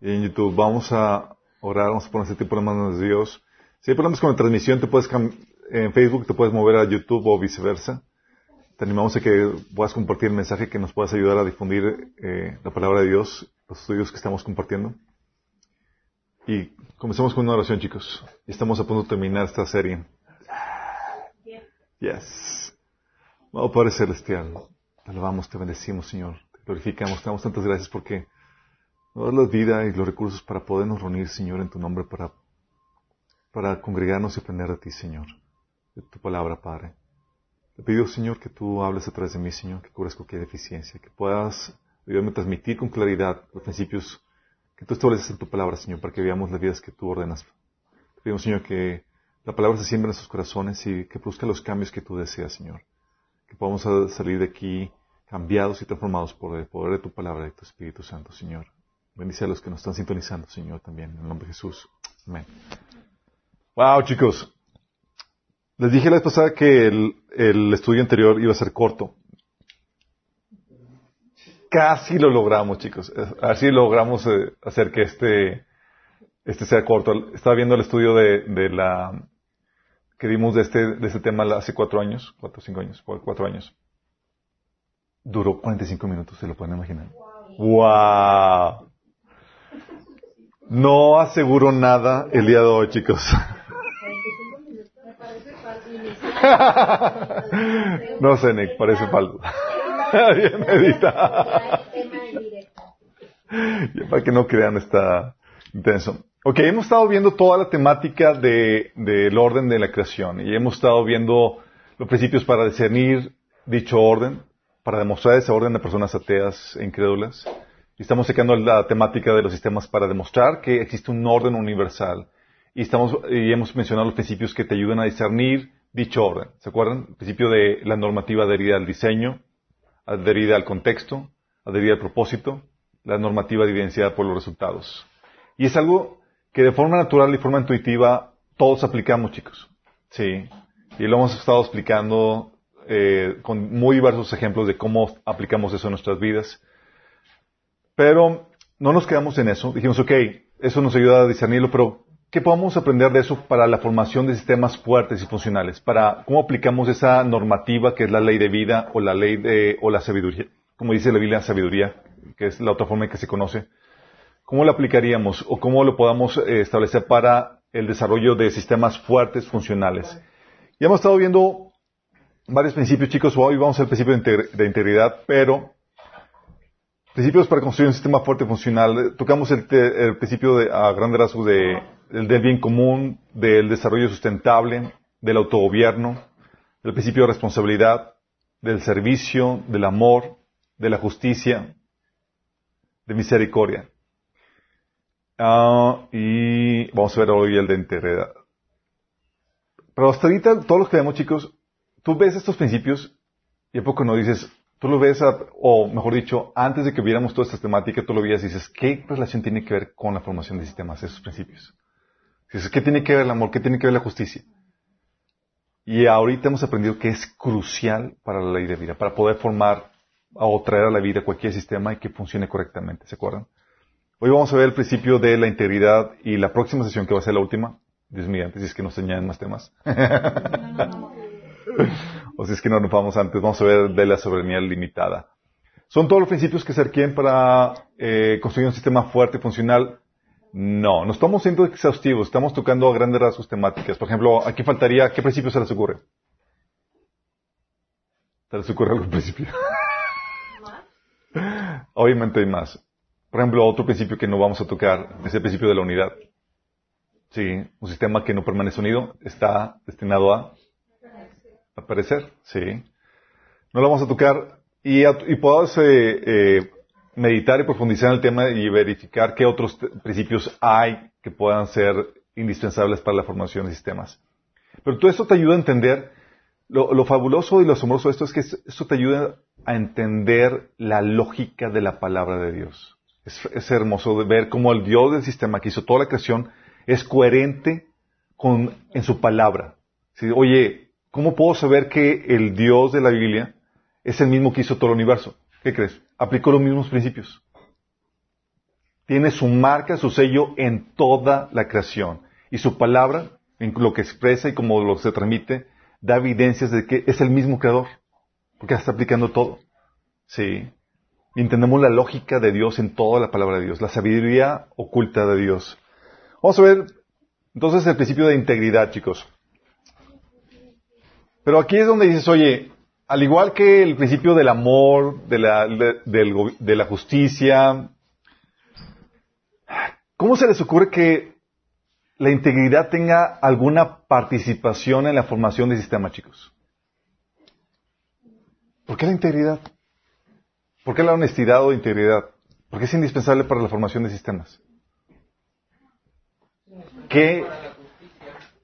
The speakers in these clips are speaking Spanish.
y en YouTube. Vamos a orar, vamos a poner este tiempo en manos de Dios. Si hay problemas con la transmisión, te puedes en Facebook te puedes mover a YouTube o viceversa. Te animamos a que puedas compartir el mensaje, que nos puedas ayudar a difundir eh, la palabra de Dios, los estudios que estamos compartiendo. Y comencemos con una oración, chicos. Estamos a punto de terminar esta serie. Yes. Oh, Padre Celestial, te alabamos, te bendecimos, Señor. Te glorificamos, te damos tantas gracias porque nos la vida y los recursos para podernos reunir, Señor, en tu nombre, para, para congregarnos y aprender de ti, Señor. De tu palabra, Padre. Te pido, Señor, que tú hables a través de mí, Señor, que cubras cualquier deficiencia, que puedas ayudarme a transmitir con claridad los principios que tú estableces en tu palabra, Señor, para que veamos las vidas que tú ordenas. Te pido, Señor, que la palabra se siembre en nuestros corazones y que produzca los cambios que tú deseas, Señor. Que podamos salir de aquí cambiados y transformados por el poder de tu palabra y tu Espíritu Santo, Señor. Bendice a los que nos están sintonizando, Señor, también, en el nombre de Jesús. Amén. Wow, chicos. Les dije la vez pasada que el, estudio anterior iba a ser corto. Casi lo logramos, chicos. A ver si logramos eh, hacer que este, este sea corto. Estaba viendo el estudio de, de la que dimos de este, de este tema hace cuatro años, cuatro o cinco años, cuatro años. Duró 45 minutos, se lo pueden imaginar. ¡Wow! No aseguro nada el día de hoy, chicos. no sé, Nick, parece falso. Bien medita. para que no crean está intenso. Ok, hemos estado viendo toda la temática del de, orden de la creación y hemos estado viendo los principios para discernir dicho orden, para demostrar ese orden de personas ateas e incrédulas. Estamos sacando la temática de los sistemas para demostrar que existe un orden universal. Y, estamos, y hemos mencionado los principios que te ayudan a discernir dicho orden. ¿Se acuerdan? El principio de la normativa adherida al diseño, adherida al contexto, adherida al propósito, la normativa evidenciada por los resultados. Y es algo que de forma natural y forma intuitiva todos aplicamos, chicos. Sí. Y lo hemos estado explicando eh, con muy diversos ejemplos de cómo aplicamos eso en nuestras vidas. Pero no nos quedamos en eso. Dijimos, ok, eso nos ayuda a discernirlo, pero ¿qué podemos aprender de eso para la formación de sistemas fuertes y funcionales? Para cómo aplicamos esa normativa que es la ley de vida o la ley de, o la sabiduría, como dice la Biblia, sabiduría, que es la otra forma en que se conoce ¿Cómo lo aplicaríamos o cómo lo podamos eh, establecer para el desarrollo de sistemas fuertes, funcionales? Ya hemos estado viendo varios principios, chicos. Hoy vamos al principio de, integridad, pero principios para construir un sistema fuerte funcional. Tocamos el, principio de, a grandes rasgos de, del bien común, del desarrollo sustentable, del autogobierno, del principio de responsabilidad, del servicio, del amor, de la justicia, de misericordia. Ah, y vamos a ver hoy el de integridad. Pero hasta ahorita, todos los que vemos, chicos, tú ves estos principios y a poco no dices, tú lo ves, o mejor dicho, antes de que viéramos toda esta temática, tú lo veías y dices, ¿qué relación tiene que ver con la formación de sistemas, esos principios? Dices, ¿qué tiene que ver el amor? ¿Qué tiene que ver la justicia? Y ahorita hemos aprendido que es crucial para la ley de vida, para poder formar o traer a la vida cualquier sistema y que funcione correctamente, ¿se acuerdan? Hoy vamos a ver el principio de la integridad y la próxima sesión que va a ser la última, Dios mío, si es que nos añaden más temas. o si es que no nos vamos antes, vamos a ver de la soberanía limitada. ¿Son todos los principios que se requieren para eh, construir un sistema fuerte y funcional? No, no estamos siendo exhaustivos, estamos tocando a grandes rasgos temáticas. Por ejemplo, aquí faltaría, ¿qué principio se les ocurre? ¿Se les ocurre algún principio? Obviamente hay más. Por ejemplo, otro principio que no vamos a tocar es el principio de la unidad. Sí, un sistema que no permanece unido está destinado a aparecer. Sí. No lo vamos a tocar y, y podamos eh, eh, meditar y profundizar en el tema y verificar qué otros principios hay que puedan ser indispensables para la formación de sistemas. Pero todo esto te ayuda a entender, lo, lo fabuloso y lo asombroso de esto es que esto te ayuda a entender la lógica de la palabra de Dios. Es, hermoso ver cómo el Dios del sistema que hizo toda la creación es coherente con, en su palabra. Oye, ¿cómo puedo saber que el Dios de la Biblia es el mismo que hizo todo el universo? ¿Qué crees? Aplicó los mismos principios. tiene su marca, su sello en toda la creación. Y su palabra, en lo que expresa y como lo se transmite, da evidencias de que es el mismo creador. Porque está aplicando todo. Sí. Entendemos la lógica de Dios en toda la palabra de Dios, la sabiduría oculta de Dios. Vamos a ver entonces el principio de integridad, chicos. Pero aquí es donde dices, oye, al igual que el principio del amor, de la, justicia, ¿cómo se les ocurre que la integridad tenga alguna participación en la formación del sistema, chicos? ¿Por qué la integridad? ¿Por qué la honestidad o integridad? ¿Por qué es indispensable para la formación de sistemas? ¿Qué,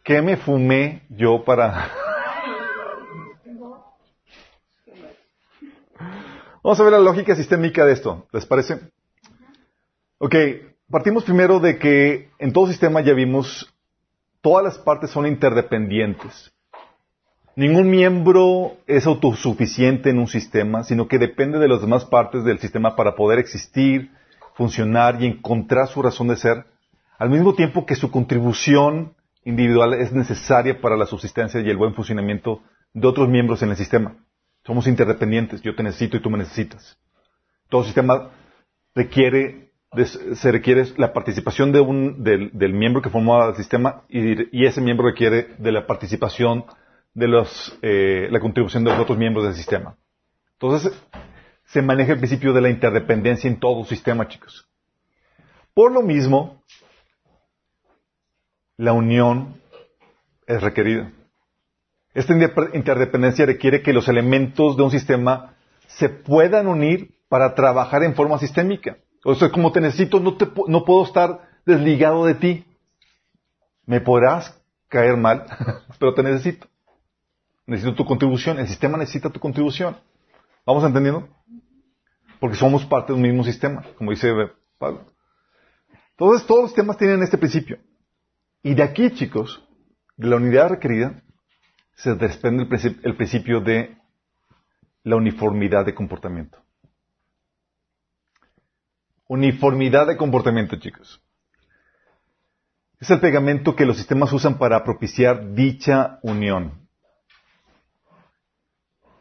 qué me fumé yo para Vamos a ver la lógica sistémica de esto. ¿Les parece? Ok, partimos primero de que en todo sistema ya vimos, todas las partes son interdependientes. Ningún miembro es autosuficiente en un sistema, sino que depende de las demás partes del sistema para poder existir, funcionar y encontrar su razón de ser, al mismo tiempo que su contribución individual es necesaria para la subsistencia y el buen funcionamiento de otros miembros en el sistema. Somos interdependientes. Yo te necesito y tú me necesitas. Todo sistema requiere, se requiere la participación de un, del, miembro que forma el sistema y, ese miembro requiere de la participación de los, eh, la contribución de los otros miembros del sistema. Entonces, se maneja el principio de la interdependencia en todo sistema, chicos. Por lo mismo, la unión es requerida. Esta interdependencia requiere que los elementos de un sistema se puedan unir para trabajar en forma sistémica. O sea, como te necesito, no, te, no puedo estar desligado de ti. Me podrás caer mal, pero te necesito. Necesito tu contribución. El sistema necesita tu contribución. ¿Vamos entendiendo? Porque somos parte de un mismo sistema, como dice Pablo. Entonces, todos los sistemas tienen este principio. Y de aquí, chicos, de la unidad requerida, se desprende el, principio de la uniformidad de comportamiento. Uniformidad de comportamiento, chicos. Es el pegamento que los sistemas usan para propiciar dicha unión.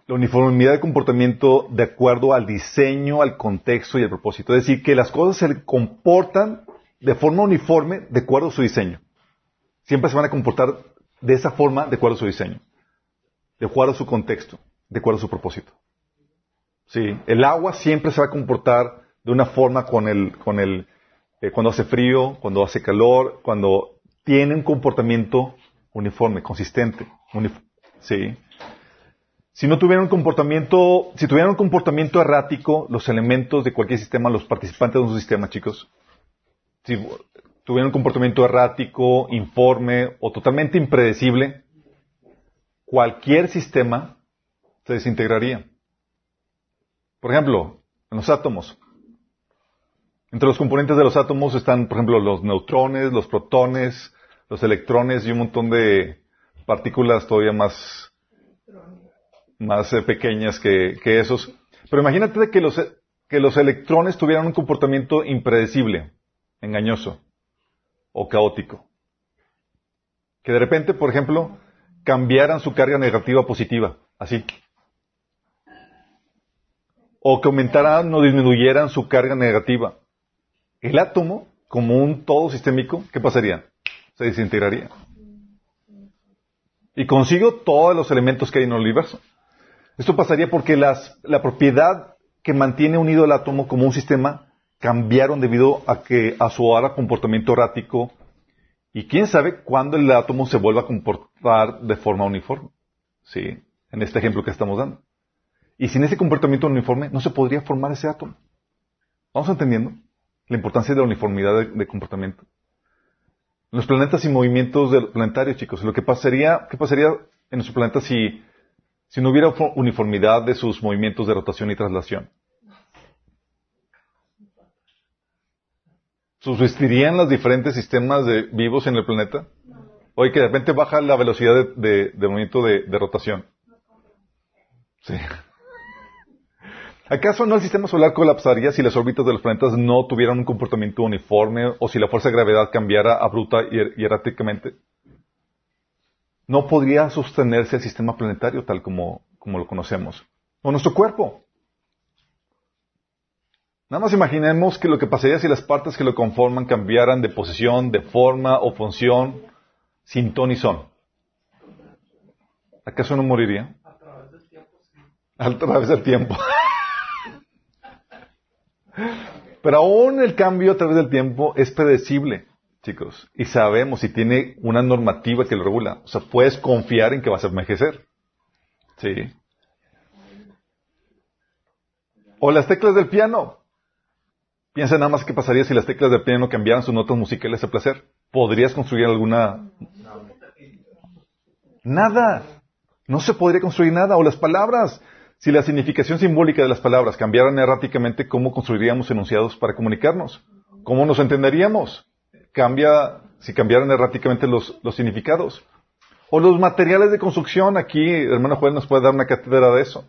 La uniformidad de comportamiento de acuerdo al diseño, al contexto y al propósito. Es decir, que las cosas se comportan de forma uniforme de acuerdo a su diseño. Siempre se van a comportar de esa forma de acuerdo a su diseño, de acuerdo a su contexto, de acuerdo a su propósito. Sí, el agua siempre se va a comportar de una forma con el, con el, eh, cuando hace frío, cuando hace calor, cuando tiene un comportamiento uniforme, consistente. sí. Si no tuviera un comportamiento, si tuvieran un comportamiento errático, los elementos de cualquier sistema, los participantes de un sistema, chicos, si tuviera un comportamiento errático, informe o totalmente impredecible, cualquier sistema se desintegraría. Por ejemplo, en los átomos. Entre los componentes de los átomos están, por ejemplo, los neutrones, los protones, los electrones y un montón de partículas todavía más, más eh, pequeñas que, que, esos. Pero imagínate que los, que los electrones tuvieran un comportamiento impredecible, engañoso o caótico. Que de repente, por ejemplo, cambiaran su carga negativa a positiva, así. O que aumentaran o disminuyeran su carga negativa. El átomo, como un todo sistémico, ¿qué pasaría? Se desintegraría. Y consigo todos los elementos que hay en el universo. Esto pasaría porque las, la propiedad que mantiene unido el átomo como un sistema cambiaron debido a que a su ahora comportamiento errático y quién sabe cuándo el átomo se vuelva a comportar de forma uniforme. Sí, en este ejemplo que estamos dando. Y sin ese comportamiento uniforme no se podría formar ese átomo. ¿Vamos entendiendo la importancia de la uniformidad de, comportamiento? Los planetas y movimientos planetarios, chicos, lo que pasaría, ¿qué pasaría en nuestro planeta si, si no hubiera uniformidad de sus movimientos de rotación y traslación? ¿Subsistirían los diferentes sistemas de vivos en el planeta? Oye, que de repente baja la velocidad de, movimiento de, rotación. Sí. ¿Acaso no el sistema solar colapsaría si las órbitas de los planetas no tuvieran un comportamiento uniforme o si la fuerza de gravedad cambiara abrupta y erráticamente? No podría sostenerse el sistema planetario tal como, como lo conocemos. O nuestro cuerpo. Nada más imaginemos que lo que pasaría si las partes que lo conforman cambiaran de posición, de forma o función sin ton y son. ¿Acaso no moriría? A través del tiempo. Pero aún el cambio a través del tiempo es predecible, chicos. Y sabemos y tiene una normativa que lo regula. O sea, puedes confiar en que vas a envejecer. Sí. O las teclas del piano. Piensa nada más qué pasaría si las teclas del piano cambiaran sus notas musicales a placer. ¿Podrías construir alguna? Nada. No se podría construir nada. O las palabras. Si la significación simbólica de las palabras cambiaran erráticamente, ¿cómo construiríamos enunciados para comunicarnos? ¿Cómo nos entenderíamos? Cambia, si cambiaran erráticamente los, significados. O los materiales de construcción, aquí hermano Juan nos puede dar una cátedra de eso.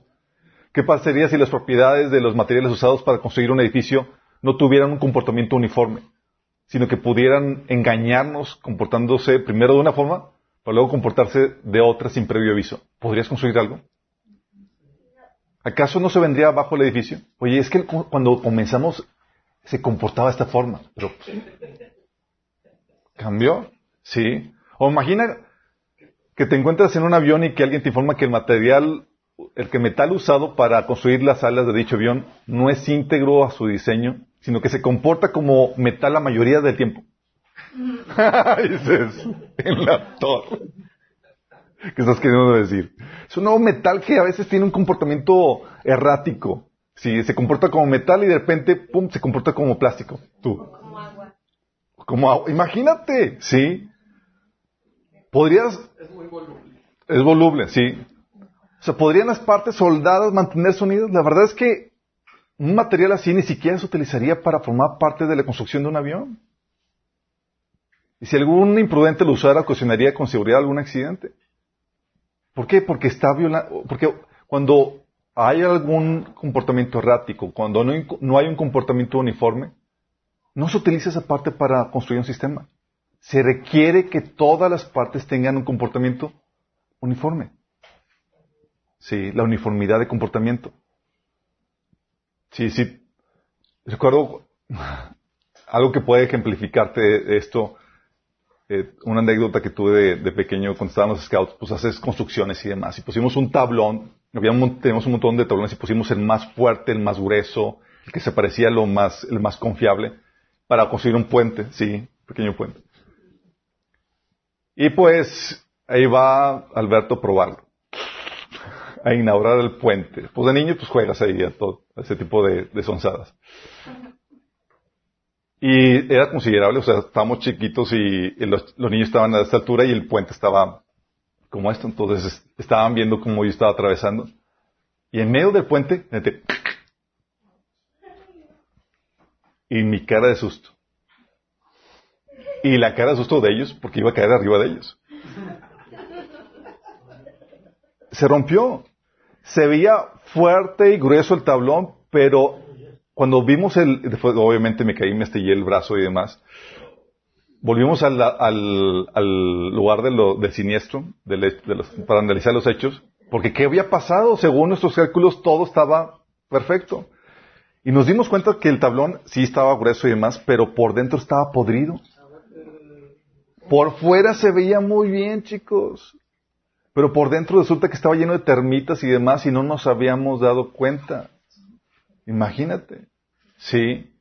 ¿Qué pasaría si las propiedades de los materiales usados para construir un edificio no tuvieran un comportamiento uniforme, sino que pudieran engañarnos comportándose primero de una forma, para luego comportarse de otra sin previo aviso? ¿Podrías construir algo? ¿Acaso no se vendría abajo el edificio? Oye, es que cuando comenzamos se comportaba de esta forma, pero cambió, sí. O imagina que te encuentras en un avión y que alguien te informa que el material, el que metal usado para construir las alas de dicho avión no es íntegro a su diseño, sino que se comporta como metal la mayoría del tiempo. Dices, en la torre. ¿Qué estás queriendo decir? Es un nuevo metal que a veces tiene un comportamiento errático. Sí, se comporta como metal y de repente, pum, se comporta como plástico. Tú. Como agua. Como agua. Imagínate, sí. Podrías. Es muy voluble. Es voluble, sí. O sea, ¿podrían las partes soldadas mantenerse unidas? La verdad es que un material así ni siquiera se utilizaría para formar parte de la construcción de un avión. Y si algún imprudente lo usara, ocasionaría con seguridad algún accidente. ¿Por qué? Porque está violando, porque cuando hay algún comportamiento errático, cuando no, hay un comportamiento uniforme, no se utiliza esa parte para construir un sistema. Se requiere que todas las partes tengan un comportamiento uniforme. Sí, la uniformidad de comportamiento. Sí, sí. Recuerdo algo que puede ejemplificarte esto eh, una anécdota que tuve de, pequeño cuando estábamos los scouts, pues haces construcciones y demás. Y pusimos un tablón, tenemos un montón de tablones y pusimos el más fuerte, el más grueso, el que se parecía lo más, el más confiable, para construir un puente, sí, pequeño puente. Y pues, ahí va Alberto a probarlo. A inaugurar el puente. Pues de niño, pues juegas ahí a todo, ese tipo de, de sonzadas. Y era considerable, o sea, estábamos chiquitos y los, niños estaban a esta altura y el puente estaba como esto, entonces estaban viendo cómo yo estaba atravesando. Y en medio del puente, y mi cara de susto. Y la cara de susto de ellos, porque iba a caer arriba de ellos. Se rompió. Se veía fuerte y grueso el tablón, pero cuando vimos el, obviamente me caí, me estallé el brazo y demás, volvimos al, lugar del siniestro, para analizar los hechos, porque ¿qué había pasado? Según nuestros cálculos, todo estaba perfecto. Y nos dimos cuenta que el tablón sí estaba grueso y demás, pero por dentro estaba podrido. Por fuera se veía muy bien, chicos. Pero por dentro resulta que estaba lleno de termitas y demás y no nos habíamos dado cuenta. Imagínate. Sí.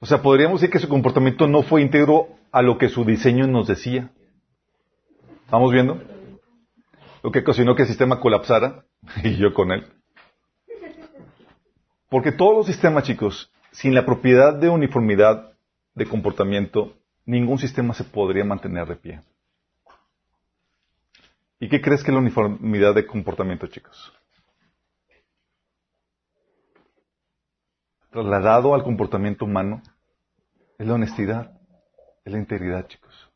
O sea, podríamos decir que su comportamiento no fue íntegro a lo que su diseño nos decía. ¿Estamos viendo? Lo que ocasionó que el sistema colapsara y yo con él. Porque todos los sistemas, chicos, sin la propiedad de uniformidad de comportamiento, ningún sistema se podría mantener de pie. ¿Y qué crees que es la uniformidad de comportamiento, chicos? trasladado al comportamiento humano es la honestidad, es la integridad, chicos.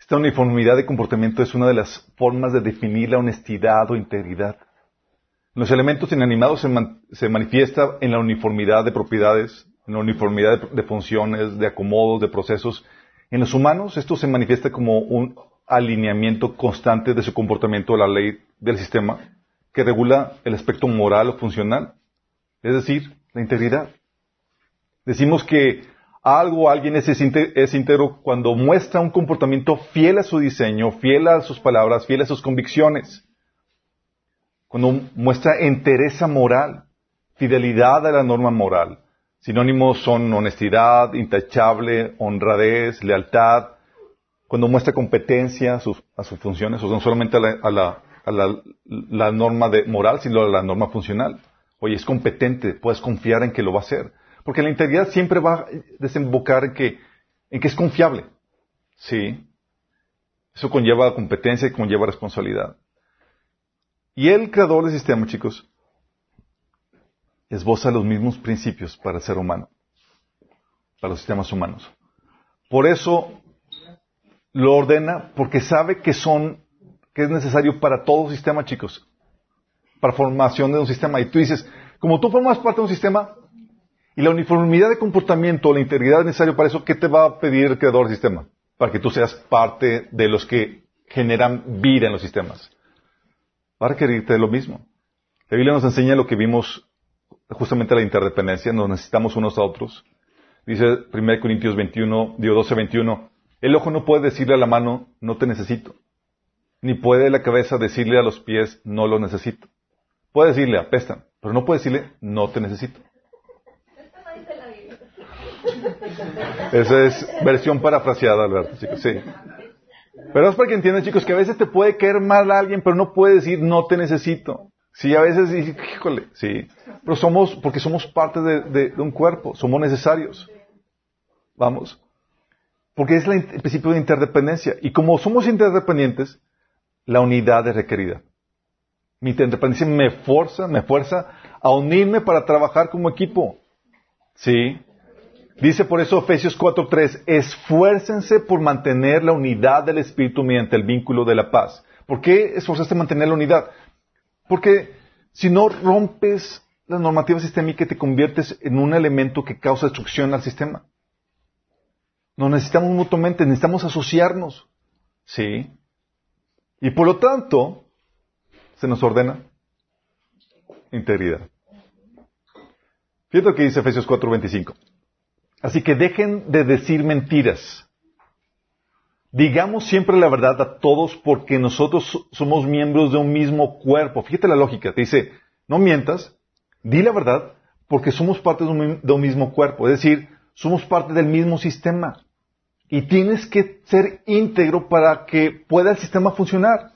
Esta uniformidad de comportamiento es una de las formas de definir la honestidad o integridad. Los elementos inanimados se, man- se manifiesta en la uniformidad de propiedades, en la uniformidad de funciones, de acomodos, de procesos. En los humanos esto se manifiesta como un alineamiento constante de su comportamiento a la ley del sistema que regula el aspecto moral o funcional, es decir, la integridad. Decimos que algo o alguien es, es íntegro cuando muestra un comportamiento fiel a su diseño, fiel a sus palabras, fiel a sus convicciones. Cuando muestra entereza moral, fidelidad a la norma moral. Sinónimos son honestidad, intachable, honradez, lealtad. Cuando muestra competencia a sus, a sus funciones, o sea, no solamente a la, a la- a la- norma de moral, sino a la norma funcional. Oye, es competente, puedes confiar en que lo va a hacer. Porque la integridad siempre va a desembocar en que, en que es confiable. Sí. Eso conlleva competencia y conlleva responsabilidad. Y el creador del sistema, chicos, esboza los mismos principios para el ser humano, para los sistemas humanos. Por eso lo ordena, porque sabe que son, que es necesario para todo sistema, chicos, para formación de un sistema. Y tú dices, como tú formas parte de un sistema, y la uniformidad de comportamiento, la integridad es necesario para eso, ¿qué te va a pedir el creador del sistema? Para que tú seas parte de los que generan vida en los sistemas. Va a requerirte lo mismo. La Biblia nos enseña lo que vimos justamente la interdependencia, nos necesitamos unos a otros. Dice 1 Corintios 21, digo 12, 21, el ojo no puede decirle a la mano, no te necesito. Ni puede la cabeza decirle a los pies, no lo necesito. Puede decirle, apestan, pero no puede decirle, no te necesito. Esa es versión parafraseada, Alberto, chicos, sí. Pero es para que entiendan, chicos, que a veces te puede caer mal a alguien, pero no puede decir, no te necesito. Sí, a veces, dices, híjole, sí. Pero somos, porque somos parte de un cuerpo, somos necesarios. Vamos. Porque es el principio de interdependencia. Y como somos interdependientes, la unidad es requerida. Mi interdependencia me fuerza, me fuerza a unirme para trabajar como equipo. Sí. Dice por eso Efesios 4:3, esfuércense por mantener la unidad del Espíritu mediante el vínculo de la paz. ¿Por qué esforzarse en mantener la unidad? Porque si no rompes la normativa sistémica te conviertes en un elemento que causa destrucción al sistema. Nos necesitamos mutuamente, necesitamos asociarnos. ¿Sí? Y por lo tanto, se nos ordena integridad. Fíjate lo que dice Efesios 4:25. Así que dejen de decir mentiras. Digamos siempre la verdad a todos porque nosotros so- somos miembros de un mismo cuerpo. Fíjate la lógica. Te dice, no mientas, di la verdad porque somos parte de un, de un mismo cuerpo. Es decir, somos parte del mismo sistema. Y tienes que ser íntegro para que pueda el sistema funcionar.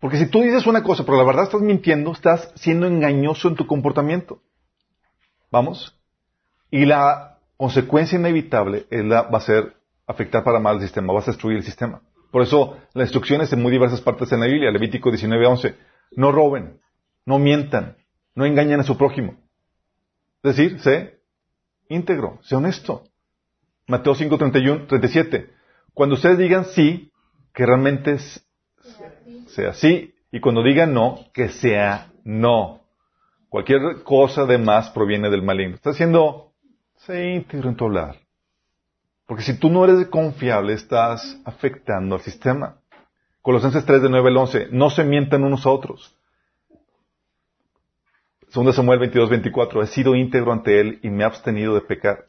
Porque si tú dices una cosa, pero la verdad estás mintiendo, estás siendo engañoso en tu comportamiento. ¿Vamos? Y la consecuencia inevitable es la, va a ser afectar para mal el sistema, vas a destruir el sistema. Por eso las instrucciones en muy diversas partes en la Biblia, Levítico 19:11, no roben, no mientan, no engañen a su prójimo. Es decir, sé íntegro, sé honesto. Mateo 5:31, 37. Cuando ustedes digan sí, que realmente sea sí, y cuando digan no, que sea no. Cualquier cosa de más proviene del maligno. Está haciendo, sé íntegro en tu hablar. Porque si tú no eres confiable, estás afectando al sistema. Colosenses 3, de 9 al 11. No se mientan unos a otros. 2 Samuel 22, 24. He sido íntegro ante él y me he abstenido de pecar.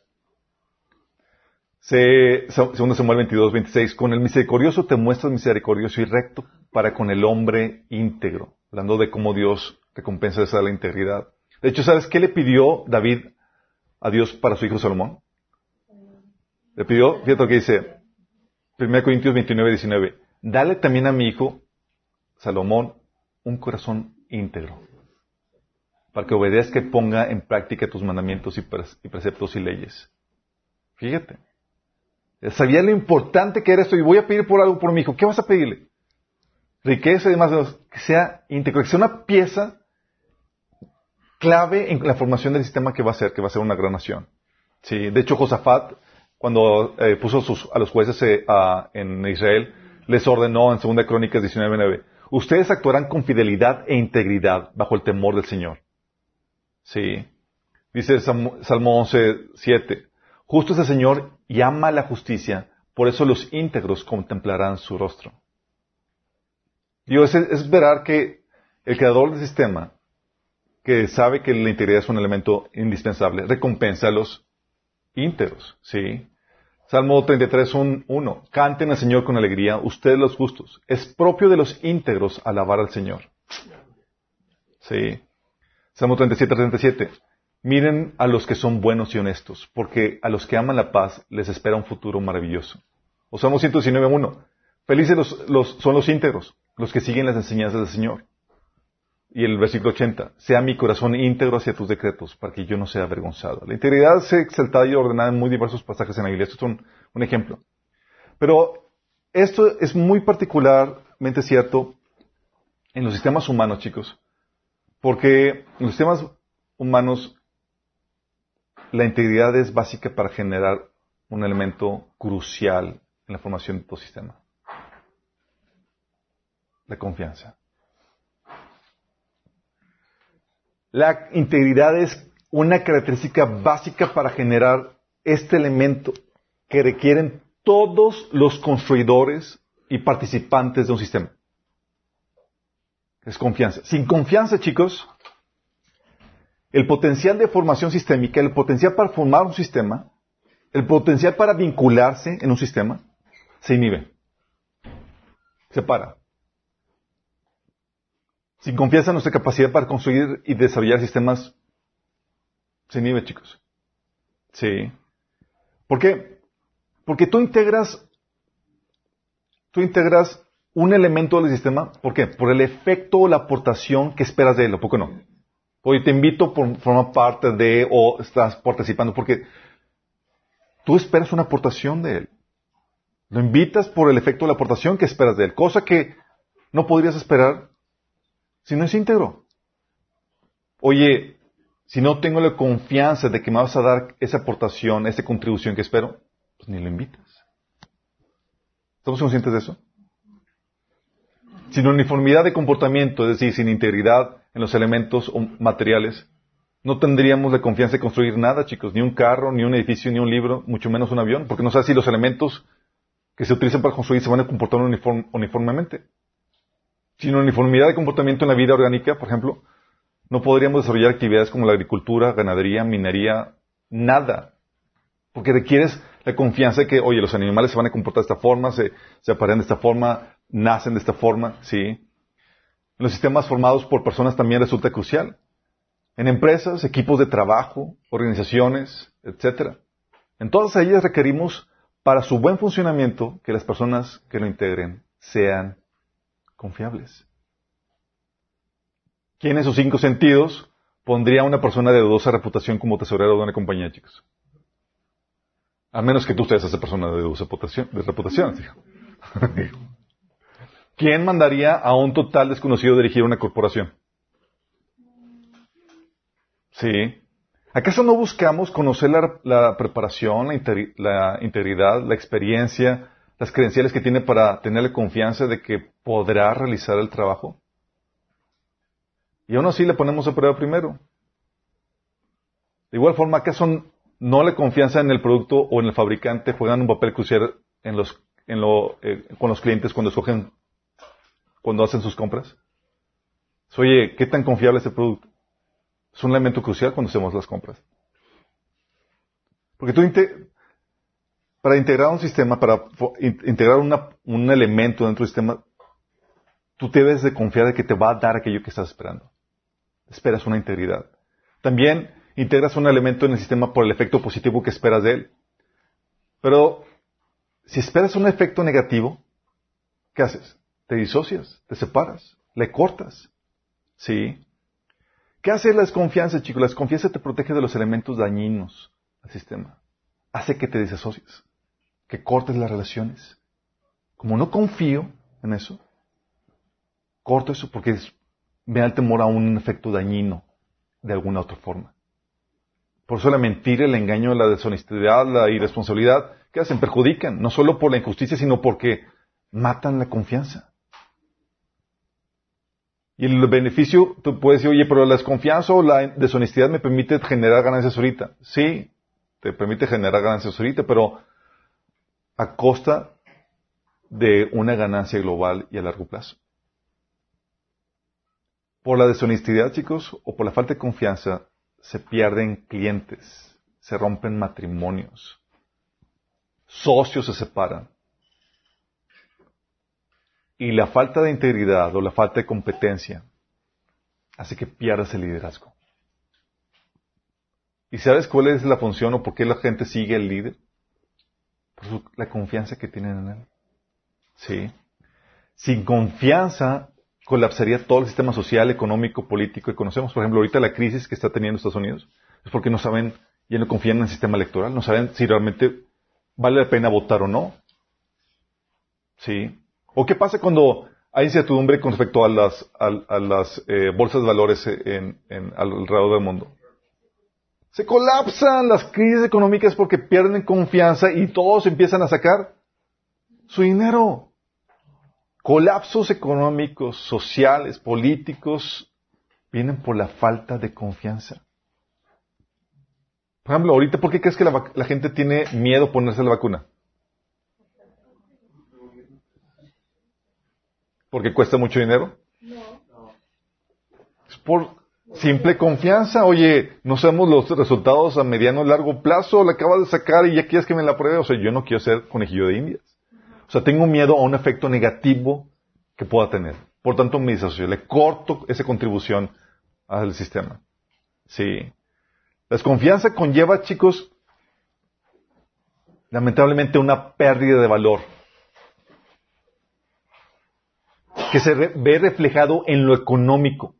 Se, 2 Samuel 22, 26. Con el misericordioso te muestras misericordioso y recto para con el hombre íntegro. Hablando de cómo Dios recompensa esa la integridad. De hecho, ¿sabes qué le pidió David a Dios para su hijo Salomón? Le pidió, fíjate lo que dice, 1 Corintios 29, 19. Dale también a mi hijo, Salomón, un corazón íntegro, para que obedezca y ponga en práctica tus mandamientos y preceptos y leyes. Fíjate. Sabía lo importante que era esto y voy a pedir por algo por mi hijo. ¿Qué vas a pedirle? Riqueza y demás, que sea íntegro, que sea una pieza clave en la formación del sistema que va a ser, que va a ser una gran nación. Sí, de hecho, Josafat, cuando eh, puso sus- a los jueces eh, en Israel, les ordenó en 2 Crónicas 19.9, Ustedes actuarán con fidelidad e integridad bajo el temor del Señor. Sí. Dice Salmo 11, 7. Justo es el Señor y ama la justicia, por eso los íntegros contemplarán su rostro. Dios es, es esperar que el creador del sistema, que sabe que la integridad es un elemento indispensable, recompensa a los íntegros. ¿sí? Salmo 33, 1. Canten al Señor con alegría, ustedes los justos. Es propio de los íntegros alabar al Señor. Sí. Salmo 37, 37. Miren a los que son buenos y honestos, porque a los que aman la paz les espera un futuro maravilloso. O Salmo 119, 1. Felices los, son los íntegros, los que siguen las enseñanzas del Señor. Y el versículo 80, sea mi corazón íntegro hacia tus decretos, para que yo no sea avergonzado. La integridad se exaltada y ordenada en muy diversos pasajes en la Biblia. Esto es un, un ejemplo. Pero esto es muy particularmente cierto en los sistemas humanos, chicos. Porque en los sistemas humanos la integridad es básica para generar un elemento crucial en la formación de tu sistema. La confianza. La integridad es una característica básica para generar este elemento que requieren todos los construidores y participantes de un sistema. Es confianza. Sin confianza, chicos, el potencial de formación sistémica, el potencial para formar un sistema, el potencial para vincularse en un sistema, se inhibe. Se para. Sin confianza nuestra capacidad para construir y desarrollar sistemas se inhibe, chicos. Sí. ¿Por qué? Porque tú integras, tú integras un elemento del sistema, ¿por qué? Por el efecto o la aportación que esperas de él, ¿o qué no? Oye, te invito por formar parte de, o estás participando, porque tú esperas una aportación de él. Lo invitas por el efecto de la aportación que esperas de él, cosa que no podrías esperar si no es íntegro. Oye, si no tengo la confianza de que me vas a dar esa aportación, esa contribución que espero, pues ni lo invitas. ¿Estamos conscientes de eso? Sin uniformidad de comportamiento, es decir, sin integridad en los elementos materiales, no tendríamos la confianza de construir nada, chicos, ni un carro, ni un edificio, ni un libro, mucho menos un avión, porque no sabes si los elementos que se utilizan para construir se van a comportar uniformemente. Sin uniformidad de comportamiento en la vida orgánica, por ejemplo, no podríamos desarrollar actividades como la agricultura, ganadería, minería, nada. Porque requieres la confianza de que, oye, los animales se van a comportar de esta forma, se, se aparean de esta forma, nacen de esta forma, ¿sí? En los sistemas formados por personas también resulta crucial. En empresas, equipos de trabajo, organizaciones, etc. En todas ellas requerimos, para su buen funcionamiento, que las personas que lo integren sean confiables. ¿Quién en sus cinco sentidos pondría a una persona de dudosa reputación como tesorero de una compañía, chicos? A menos que tú seas esa persona de dudosa reputación. De reputación ¿Quién mandaría a un total desconocido dirigir una corporación? Sí. ¿Acaso no buscamos conocer la, preparación, la integridad, la experiencia, las credenciales que tiene para tenerle confianza de que podrá realizar el trabajo? Y aún así le ponemos a prueba primero. De igual forma, ¿acaso no la confianza en el producto o en el fabricante juegan un papel crucial en los, en lo, eh, con los clientes cuando escogen, cuando hacen sus compras? Oye, ¿qué tan confiable es el producto? Es un elemento crucial cuando hacemos las compras. Porque tú, para integrar un sistema, para integrar un elemento dentro del sistema, tú debes de confiar de que te va a dar aquello que estás esperando. Esperas una integridad. También integras un elemento en el sistema por el efecto positivo que esperas de él. Pero si esperas un efecto negativo, ¿qué haces? Te disocias, te separas, le cortas. ¿Sí? ¿Qué hace la desconfianza, chicos? La desconfianza te protege de los elementos dañinos al sistema. Hace que te desasocies que cortes las relaciones. Como no confío en eso, corto eso porque me da el temor a un efecto dañino de alguna otra forma. Por eso la mentira, el engaño, la deshonestidad, la irresponsabilidad, ¿qué hacen? Perjudican, no solo por la injusticia, sino porque matan la confianza. Y el beneficio, tú puedes decir, oye, pero la desconfianza o la deshonestidad me permite generar ganancias ahorita. Sí, te permite generar ganancias ahorita, pero a costa de una ganancia global y a largo plazo. Por la deshonestidad, chicos, o por la falta de confianza, se pierden clientes, se rompen matrimonios, socios se separan. Y la falta de integridad o la falta de competencia hace que pierdas el liderazgo. ¿Y sabes cuál es la función o por qué la gente sigue al líder? Por la confianza que tienen en él. Sí. Sin confianza colapsaría todo el sistema social, económico, político que conocemos. Por ejemplo, ahorita la crisis que está teniendo Estados Unidos es porque no saben, ya no confían en el sistema electoral, no saben si realmente vale la pena votar o no. ¿Sí? ¿O qué pasa cuando hay incertidumbre con respecto a las, eh, bolsas de valores alrededor del mundo? Se colapsan las crisis económicas porque pierden confianza y todos empiezan a sacar su dinero. Colapsos económicos, sociales, políticos, vienen por la falta de confianza. Por ejemplo, ahorita, ¿por qué crees que la, gente tiene miedo a ponerse la vacuna? ¿Porque cuesta mucho dinero? No. Es por simple confianza. Oye, no sabemos los resultados a mediano o largo plazo, la acabas de sacar y ya quieres que me la pruebe. O sea, yo no quiero ser conejillo de indias. O sea, tengo miedo a un efecto negativo que pueda tener. Por tanto, me disocio, le corto esa contribución al sistema. Sí. La desconfianza conlleva, chicos, lamentablemente una pérdida de valor que se ve reflejado en lo económico.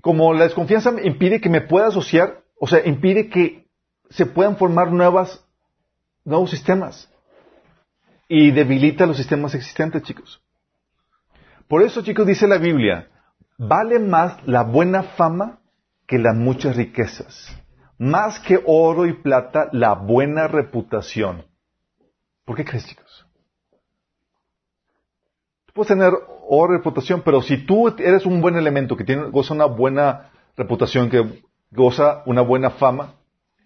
Como la desconfianza impide que me pueda asociar, o sea, impide que se puedan formar nuevas, nuevos sistemas y debilita los sistemas existentes, chicos. Por eso, chicos, dice la Biblia, vale más la buena fama que las muchas riquezas. Más que oro y plata, la buena reputación. ¿Por qué crees, chicos? Puedes tener reputación, pero si tú eres un buen elemento que tiene, goza una buena reputación, que goza una buena fama,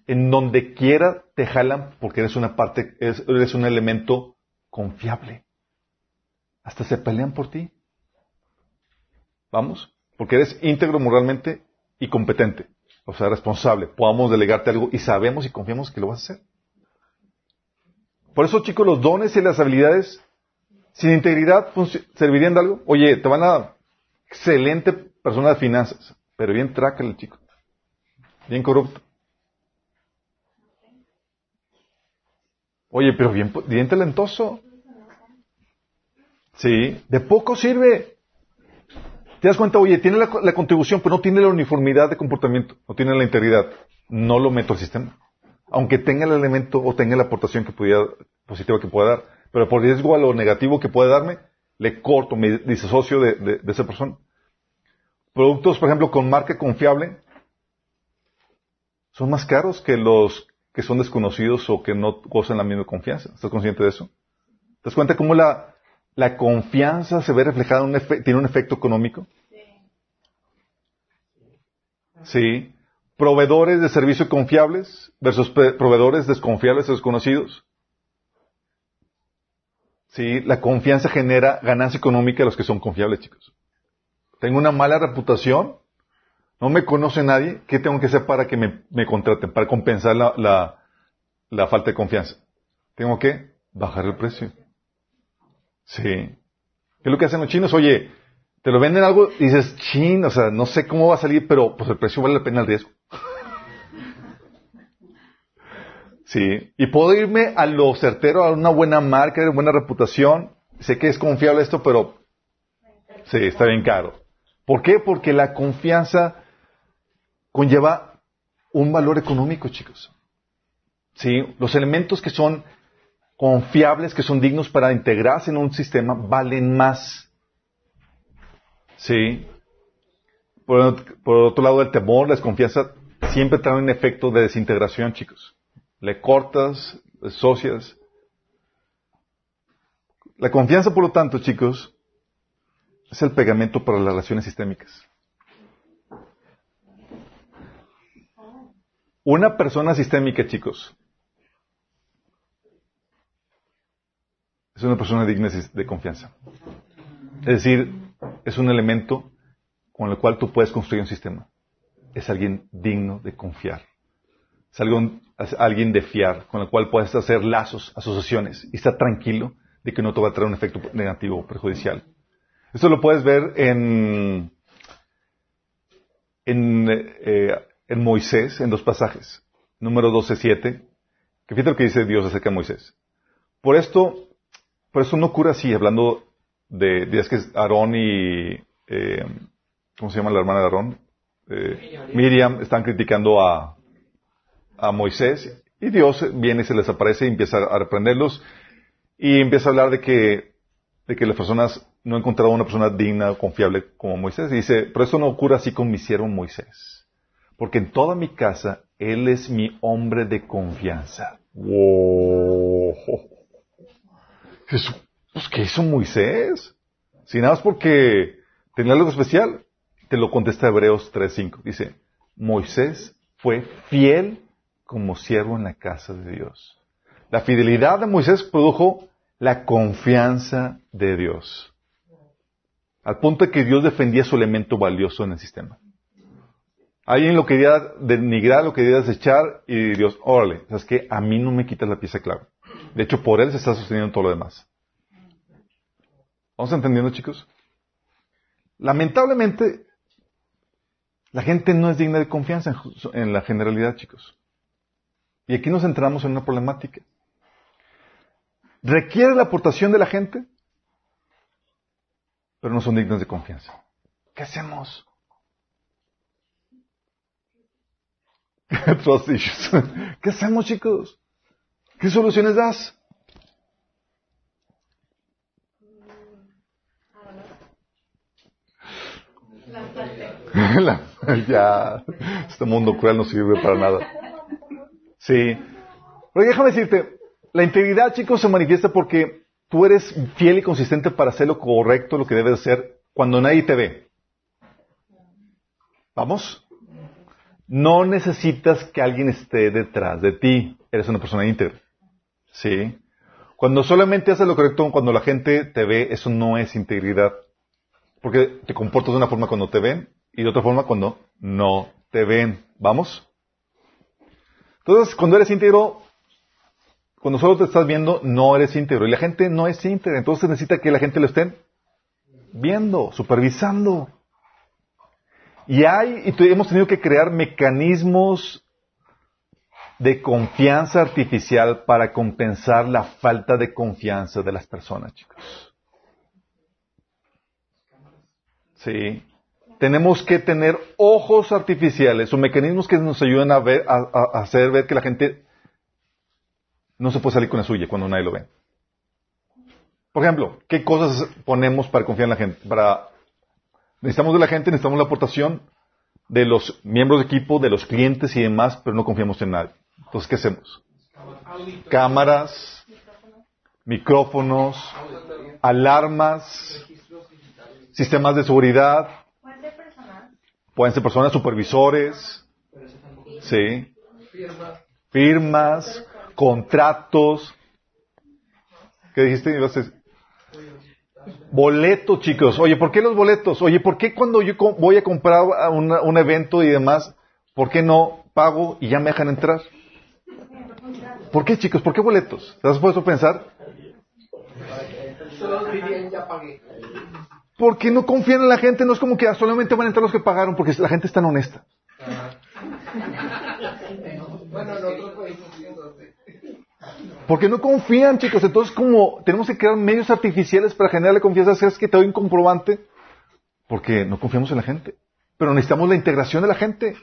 en donde quiera te jalan porque eres una parte, eres un elemento confiable. Hasta se pelean por ti. Vamos, porque eres íntegro moralmente y competente, o sea, responsable. Podamos delegarte algo y sabemos y confiamos que lo vas a hacer. Por eso, chicos, los dones y las habilidades sin integridad servirían de algo. Oye, te van a excelente persona de finanzas, pero bien trácale, chico. Bien corrupto. Oye, pero bien, bien talentoso. Sí, de poco sirve. Te das cuenta, oye, tiene la, contribución, pero no tiene la uniformidad de comportamiento, no tiene la integridad. No lo meto al sistema. Aunque tenga el elemento o tenga la aportación que pudiera, positiva que pueda dar. Pero por riesgo a lo negativo que puede darme, le corto, me disocio de, de esa persona. Productos, por ejemplo, con marca confiable, son más caros que los que son desconocidos o que no gozan la misma confianza. ¿Estás consciente de eso? ¿Te das cuenta cómo la, confianza se ve reflejada, en un tiene un efecto económico? Sí. Proveedores de servicios confiables versus proveedores desconfiables o desconocidos. Sí, la confianza genera ganancia económica a los que son confiables, chicos. Tengo una mala reputación, no me conoce nadie, ¿qué tengo que hacer para que me, contraten, para compensar la, la, falta de confianza? Tengo que bajar el precio. Sí. ¿Qué es lo que hacen los chinos? Oye, te lo venden algo y dices, chin, o sea, no sé cómo va a salir, pero pues el precio vale la pena el riesgo. Sí. Y puedo irme a lo certero, a una buena marca, de buena reputación. Sé que es confiable esto, pero sí, está bien caro. ¿Por qué? Porque la confianza conlleva un valor económico, chicos. ¿Sí? Los elementos que son confiables, que son dignos para integrarse en un sistema, valen más. ¿Sí? Por, otro lado, el temor, la desconfianza, siempre trae un efecto de desintegración, chicos. Le cortas, le socias. La confianza, por lo tanto, chicos, es el pegamento para las relaciones sistémicas. Una persona sistémica, chicos, es una persona digna de confianza. Es decir, es un elemento con el cual tú puedes construir un sistema. Es alguien digno de confiar. Es alguien, de fiar, con el cual puedes hacer lazos, asociaciones, y estar tranquilo de que no te va a traer un efecto negativo o perjudicial. Esto lo puedes ver en, en, eh, en Moisés, en dos pasajes. Número 12.7, que fíjate lo que dice Dios acerca de Moisés. Por esto, por eso no ocurre así, hablando de, días que Aarón y, eh, ¿cómo se llama la hermana de Aarón? Eh, Miriam están criticando a, a Moisés y Dios viene y se les aparece y empieza a reprenderlos y empieza a hablar de que, de que las personas no encontraron una persona digna, confiable como Moisés. Y dice, pero eso no ocurre así con mi siervo Moisés. Porque en toda mi casa, él es mi hombre de confianza. ¡Wow! pues, ¿qué hizo Moisés? Si nada más porque tenía algo especial. Te lo contesta Hebreos 3.5. Dice, Moisés fue fiel como siervo en la casa de Dios. La fidelidad de Moisés produjo la confianza de Dios. Al punto de que Dios defendía su elemento valioso en el sistema. Alguien lo quería denigrar, lo quería desechar y Dios, órale, ¿sabes qué? A mí no me quitas la pieza clave. De hecho, por él se está sosteniendo todo lo demás. ¿Vamos entendiendo, chicos? Lamentablemente, la gente no es digna de confianza en, la generalidad, chicos. Y aquí nos centramos en una problemática. Requiere la aportación de la gente, pero no son dignas de confianza. ¿Qué hacemos? ¿Qué hacemos, chicos? ¿Qué soluciones das? ya, este mundo cruel no sirve para nada. Sí. Pero déjame decirte, la integridad, chicos, se manifiesta porque tú eres fiel y consistente para hacer lo correcto, lo que debes hacer, cuando nadie te ve. ¿Vamos? No necesitas que alguien esté detrás de ti. Eres una persona íntegra. ¿Sí? Cuando solamente haces lo correcto cuando la gente te ve, eso no es integridad. Porque te comportas de una forma cuando te ven y de otra forma cuando no te ven. ¿Vamos? Entonces, cuando eres íntegro, cuando solo te estás viendo, no eres íntegro. Y la gente no es íntegra. Entonces necesita que la gente lo estén viendo, supervisando. Y hay, y hemos tenido que crear mecanismos de confianza artificial para compensar la falta de confianza de las personas, chicos. Sí. Tenemos que tener ojos artificiales o mecanismos que nos ayuden a, ver, a, hacer ver que la gente no se puede salir con la suya cuando nadie lo ve. Por ejemplo, ¿qué cosas ponemos para confiar en la gente? Para necesitamos de la gente, necesitamos la aportación de los miembros de equipo, de los clientes y demás, pero no confiamos en nadie. Entonces, ¿qué hacemos? Cámaras, micrófonos, alarmas, sistemas de seguridad. Pueden ser personas, supervisores, sí, firmas, contratos. ¿Qué dijiste? Boletos, chicos. Oye, ¿por qué los boletos? Oye, ¿por qué cuando yo voy a comprar un evento y demás, ¿por qué no pago y ya me dejan entrar? ¿Por qué, chicos? ¿Por qué boletos? ¿Te has puesto a pensar? Porque no confían en la gente, no es como que solamente van a entrar los que pagaron, porque la gente es tan honesta. Porque no confían, chicos. Entonces, como tenemos que crear medios artificiales para generarle confianza, es que te doy un comprobante, porque no confiamos en la gente. Pero necesitamos la integración de la gente.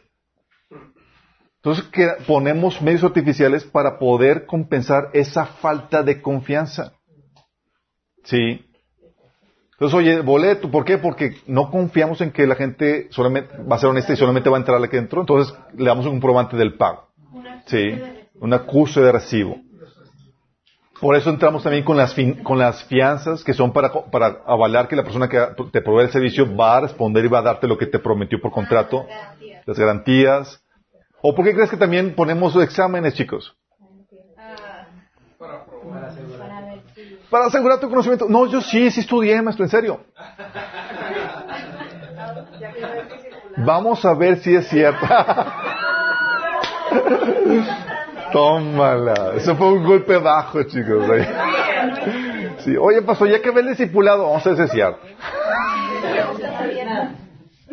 Entonces ponemos medios artificiales para poder compensar esa falta de confianza. ¿Sí? Entonces, oye, boleto, ¿por qué? Porque no confiamos en que la gente solamente va a ser honesta y solamente va a entrar la que entró. Entonces, le damos un comprobante del pago. ¿Sí? Un acuse de recibo. Por eso entramos también con las, fin- con las fianzas que son para, para avalar que la persona que te provee el servicio va a responder y va a darte lo que te prometió por contrato, Garantías. las garantías. ¿O por qué crees que también ponemos exámenes, chicos? Ah, Para ver si. Para asegurar tu conocimiento. No, yo sí, sí estudié, maestro, en serio. Vamos a ver si es cierto. Tómala. Eso fue un golpe bajo, chicos. Sí. Oye, pasó, ya que ve el discipulado, vamos a ver si es cierto.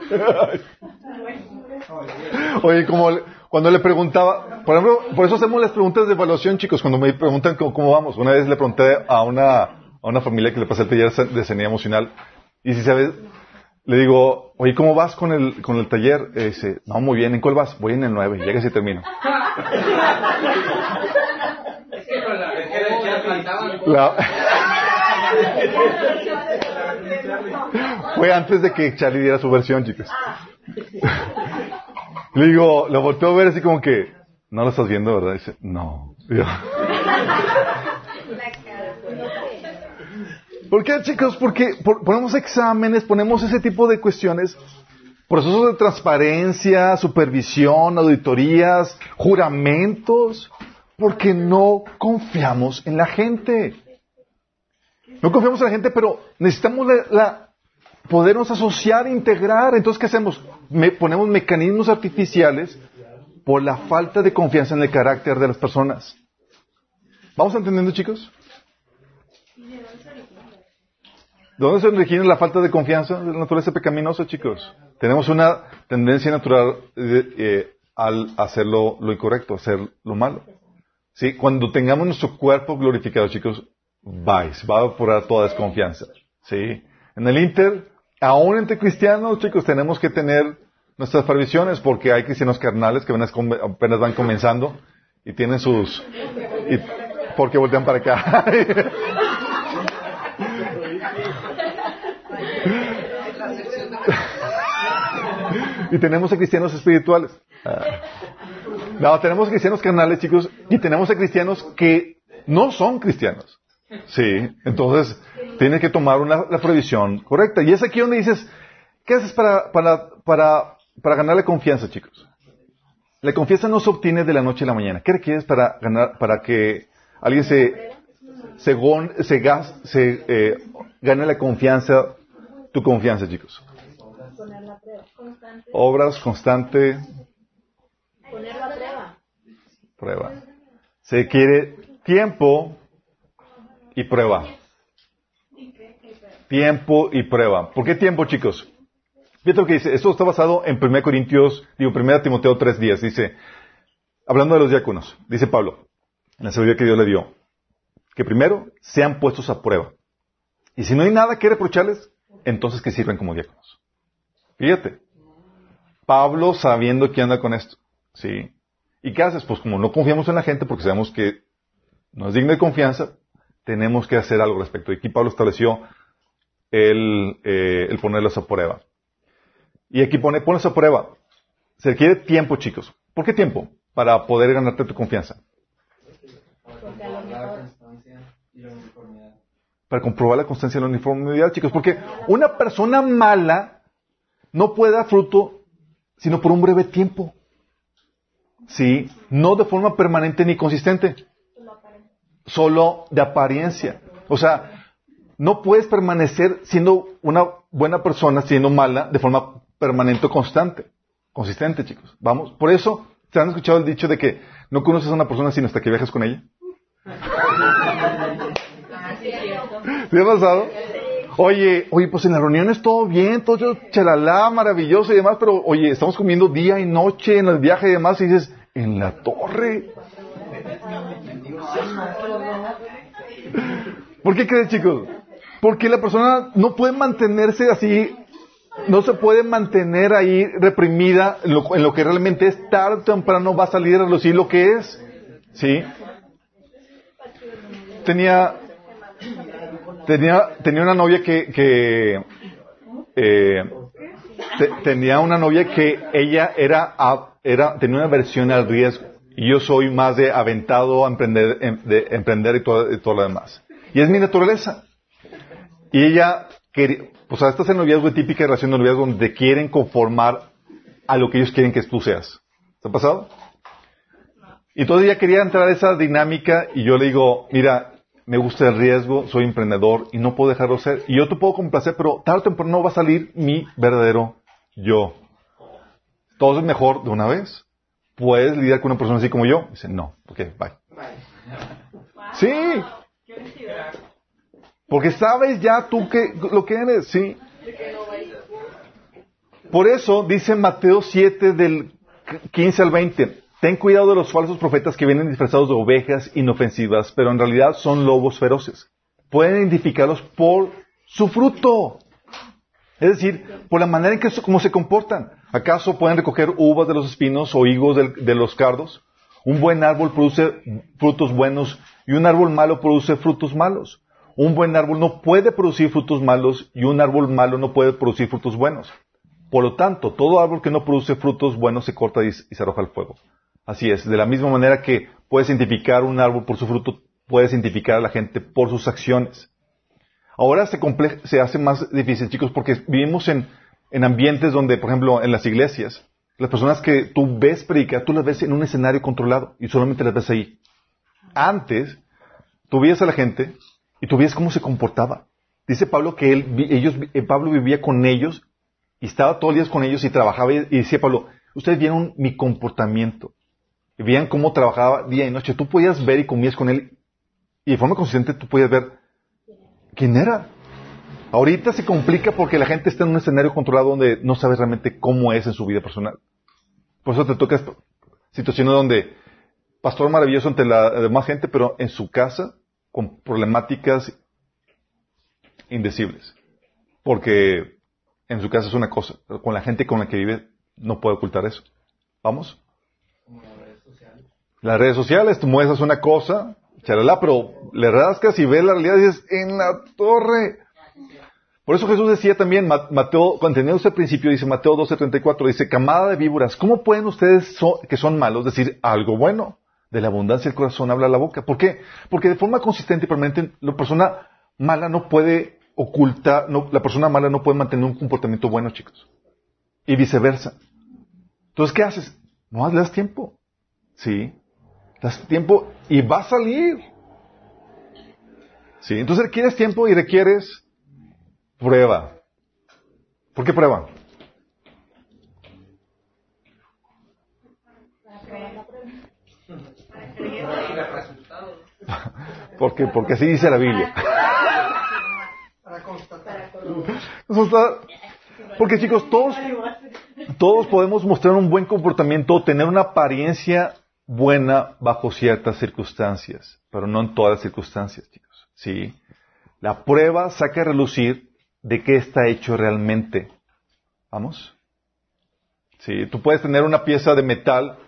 Oye, como cuando le preguntaba, por ejemplo, por eso hacemos las preguntas de evaluación, chicos, cuando me preguntan cómo, vamos. Una vez le pregunté a una, a una familia que le pasé el taller de sanidad emocional, y si sabes, le digo, oye, ¿cómo vas con el, con el taller? Y dice, no, muy bien, ¿en cuál vas? Voy en el 9, llega y termino. La- Fue antes de que Charlie diera su versión, chicos. Le digo, lo volteó a ver así como que, no lo estás viendo, ¿verdad? Dice, no. Yo. ¿Por qué, chicos? Porque por- ponemos exámenes, ponemos ese tipo de cuestiones, procesos de transparencia, supervisión, auditorías, juramentos, porque no confiamos en la gente. No confiamos en la gente, pero necesitamos la, la- podernos asociar, integrar. Entonces, ¿qué hacemos? Me- ponemos mecanismos artificiales por la falta de confianza en el carácter de las personas. ¿Vamos entendiendo, chicos? ¿De dónde se origina la falta de confianza de la naturaleza pecaminosa, chicos? Tenemos una tendencia natural eh, eh, al hacer lo, lo incorrecto, hacer lo malo. ¿Sí? Cuando tengamos nuestro cuerpo glorificado, chicos, vais, va a evaporar toda desconfianza. ¿Sí? En el Inter, aún entre cristianos, chicos, tenemos que tener nuestras previsiones porque hay cristianos carnales que apenas, van comenzando y tienen sus... porque voltean para acá. y tenemos a cristianos espirituales. Ah. No, tenemos a cristianos carnales, chicos, y tenemos a cristianos que no son cristianos. Sí, entonces tienes que tomar una, la previsión correcta. Y es aquí donde dices, ¿qué haces para, para, para, para ganar la confianza, chicos? La confianza no se obtiene de la noche a la mañana. ¿Qué requieres para ganar, para que alguien se, se, gas- se, eh, gane la confianza, tu confianza, chicos? Obras, constante, Poner la prueba. prueba. Se quiere tiempo y prueba. Tiempo y prueba. ¿Por qué tiempo, chicos? Fíjate lo que dice. Esto está basado en 1 Corintios, digo, 1 Timoteo 3.10. Dice, hablando de los diáconos, dice Pablo, en la sabiduría que Dios le dio, que primero sean puestos a prueba. Y si no hay nada que reprocharles, entonces que sirven como diáconos. Fíjate. Pablo sabiendo que anda con esto. ¿Sí? ¿Y qué haces? Pues como no confiamos en la gente porque sabemos que no es digna de confianza, tenemos que hacer algo al respecto. Y aquí Pablo estableció el, eh, el ponerlos a prueba. Y aquí pone, pones a prueba. Se requiere tiempo, chicos. ¿Por qué tiempo? Para poder ganarte tu confianza. Para comprobar la constancia y la uniformidad, chicos. Porque una persona mala no puede dar fruto sino por un breve tiempo. Sí, no de forma permanente ni consistente. Solo de apariencia. O sea, no puedes permanecer siendo una buena persona, siendo mala, de forma permanente o constante. Consistente, chicos. Vamos. Por eso, ¿se han escuchado el dicho de que no conoces a una persona sino hasta que viajas con ella? ¿Sí ha pasado? Oye, oye, pues en las reuniones todo bien, todo chalala, maravilloso y demás, pero oye, estamos comiendo día y noche en el viaje y demás, y dices, en la torre. ¿Por qué crees, chicos? Porque la persona no puede mantenerse así, no se puede mantener ahí reprimida en lo, en lo que realmente es tarde o temprano va a salir a lo que es. ¿Sí? Tenía, tenía, tenía una novia que, que eh, te- tenía una novia que ella era, era, tenía una aversión al riesgo. Y yo soy más de aventado a emprender, em, de emprender y todo, y todo lo demás. Y es mi naturaleza. Y ella, quería, pues esta es el noviazgo típica relación de noviazgo donde quieren conformar a lo que ellos quieren que tú seas. ¿Te ha pasado? Y entonces ella quería entrar a esa dinámica y yo le digo, mira, me gusta el riesgo, soy emprendedor y no puedo dejarlo ser. Y yo te puedo complacer, pero tarde o temprano va a salir mi verdadero yo. Todo es mejor de una vez. ¿Puedes lidiar con una persona así como yo? Dice, no. Ok, bye. Sí. Porque sabes ya tú que, lo que eres, sí. Por eso dice Mateo 7 del 15 al 20, ten cuidado de los falsos profetas que vienen disfrazados de ovejas inofensivas, pero en realidad son lobos feroces. Pueden identificarlos por su fruto. Es decir, por la manera en que se comportan. ¿Acaso pueden recoger uvas de los espinos o higos de, de los cardos? Un buen árbol produce frutos buenos y un árbol malo produce frutos malos. Un buen árbol no puede producir frutos malos y un árbol malo no puede producir frutos buenos. Por lo tanto, todo árbol que no produce frutos buenos se corta y, se arroja al fuego. Así es, de la misma manera que puedes identificar un árbol por su fruto, puedes identificar a la gente por sus acciones. Ahora se, se hace más difícil, chicos, porque vivimos en, en ambientes donde, por ejemplo, en las iglesias, las personas que tú ves predicar, tú las ves en un escenario controlado y solamente las ves ahí. Antes, tú veías a la gente y tú veías cómo se comportaba. Dice Pablo que él, ellos, eh, Pablo vivía con ellos y estaba todos los días con ellos y trabajaba y decía Pablo, ustedes vieron mi comportamiento. Y veían cómo trabajaba día y noche. Tú podías ver y comías con él y de forma consistente tú podías ver quién era. Ahorita se complica porque la gente está en un escenario controlado donde no sabes realmente cómo es en su vida personal. Por eso te toca situaciones donde pastor maravilloso ante la demás gente, pero en su casa con problemáticas indecibles. Porque en su casa es una cosa, pero con la gente con la que vive no puede ocultar eso. ¿Vamos? las redes sociales. Las redes sociales, tú muestras una cosa, charalá, pero le rascas y ves la realidad y dices, en la torre. Por eso Jesús decía también, Mateo, cuando tenía ese principio, dice Mateo 12:34, dice, camada de víboras, ¿cómo pueden ustedes que son malos decir algo bueno? De la abundancia del corazón habla la boca. ¿Por qué? Porque de forma consistente y permanente, la persona mala no puede ocultar, la persona mala no puede mantener un comportamiento bueno, chicos. Y viceversa. Entonces, ¿qué haces? No le das tiempo. ¿Sí? Das tiempo y va a salir. ¿Sí? Entonces requieres tiempo y requieres Prueba. ¿Por qué prueba? Porque, porque así dice la Biblia. Porque chicos, todos, todos podemos mostrar un buen comportamiento, tener una apariencia buena bajo ciertas circunstancias, pero no en todas las circunstancias, chicos. ¿Sí? La prueba saca a relucir de qué está hecho realmente. ¿Vamos? Sí, tú puedes tener una pieza de metal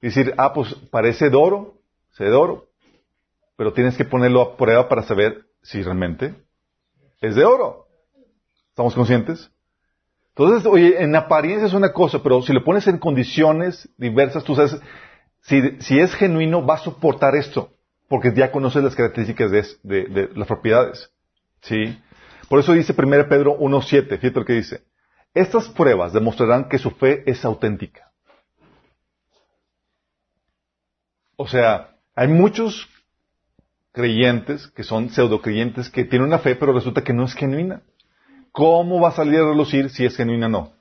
y decir, ah, pues parece de oro, se de oro, pero tienes que ponerlo a prueba para saber si realmente es de oro. ¿Estamos conscientes? Entonces, oye, en apariencia es una cosa, pero si lo pones en condiciones diversas, tú sabes, si, es genuino, va a soportar esto, porque ya conoces las características de, de, de las propiedades. ¿Sí? Por eso dice 1 Pedro 1.7, fíjate lo que dice. Estas pruebas demostrarán que su fe es auténtica. O sea, hay muchos creyentes que son pseudo creyentes que tienen una fe pero resulta que no es genuina. ¿Cómo va a salir a relucir si es genuina o no?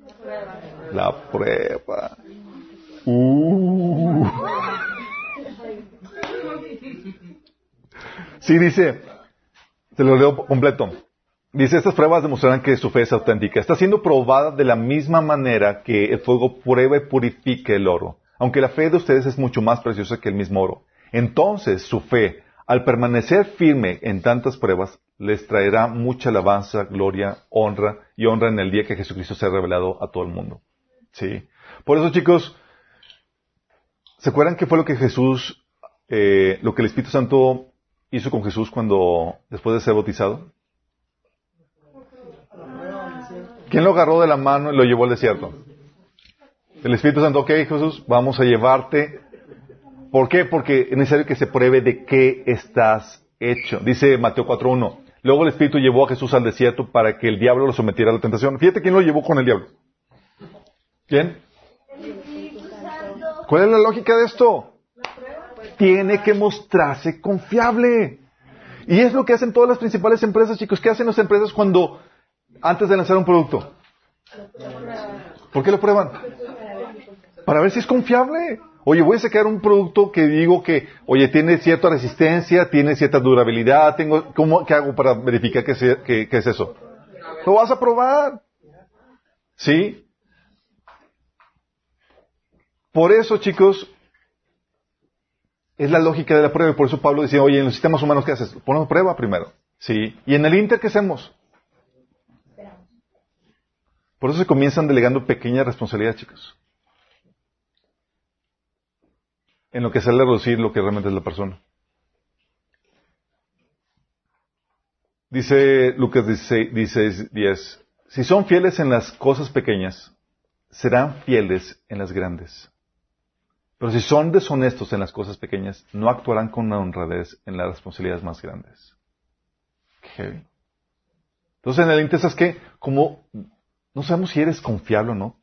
La prueba. La prueba. Uh. Sí, dice, se lo leo completo. Dice, estas pruebas demostrarán que su fe es auténtica. Está siendo probada de la misma manera que el fuego prueba y purifica el oro. Aunque la fe de ustedes es mucho más preciosa que el mismo oro. Entonces su fe, al permanecer firme en tantas pruebas, les traerá mucha alabanza, gloria, honra y honra en el día que Jesucristo sea revelado a todo el mundo. Sí. Por eso, chicos, ¿se acuerdan qué fue lo que Jesús, eh, lo que el Espíritu Santo hizo con Jesús cuando, después de ser bautizado? ¿Quién lo agarró de la mano y lo llevó al desierto? El Espíritu Santo, ok Jesús, vamos a llevarte ¿Por qué? Porque es necesario que se pruebe de qué estás hecho. Dice Mateo 4.1. Luego el Espíritu llevó a Jesús al desierto para que el diablo lo sometiera a la tentación. Fíjate quién lo llevó con el diablo. ¿Quién? ¿Cuál es la lógica de esto? Tiene que mostrarse confiable. Y es lo que hacen todas las principales empresas, chicos. ¿Qué hacen las empresas cuando, antes de lanzar un producto? ¿Por qué lo prueban? Para ver si es confiable. Oye, voy a sacar un producto que digo que, oye, tiene cierta resistencia, tiene cierta durabilidad, tengo, ¿cómo, ¿qué hago para verificar que, es eso? Lo vas a probar. ¿Sí? Por eso, chicos, es la lógica de la prueba. Y por eso Pablo decía, oye, en los sistemas humanos, ¿qué haces? Ponemos prueba primero. ¿Sí? Y en el Inter, ¿qué hacemos? Por eso se comienzan delegando pequeñas responsabilidades, chicos. En lo que sale a reducir lo que realmente es la persona. Dice Lucas 16, 10. Si son fieles en las cosas pequeñas, serán fieles en las grandes. Pero si son deshonestos en las cosas pequeñas, no actuarán con honradez en las responsabilidades más grandes. Entonces en el intento es que, como no sabemos si eres confiable o no,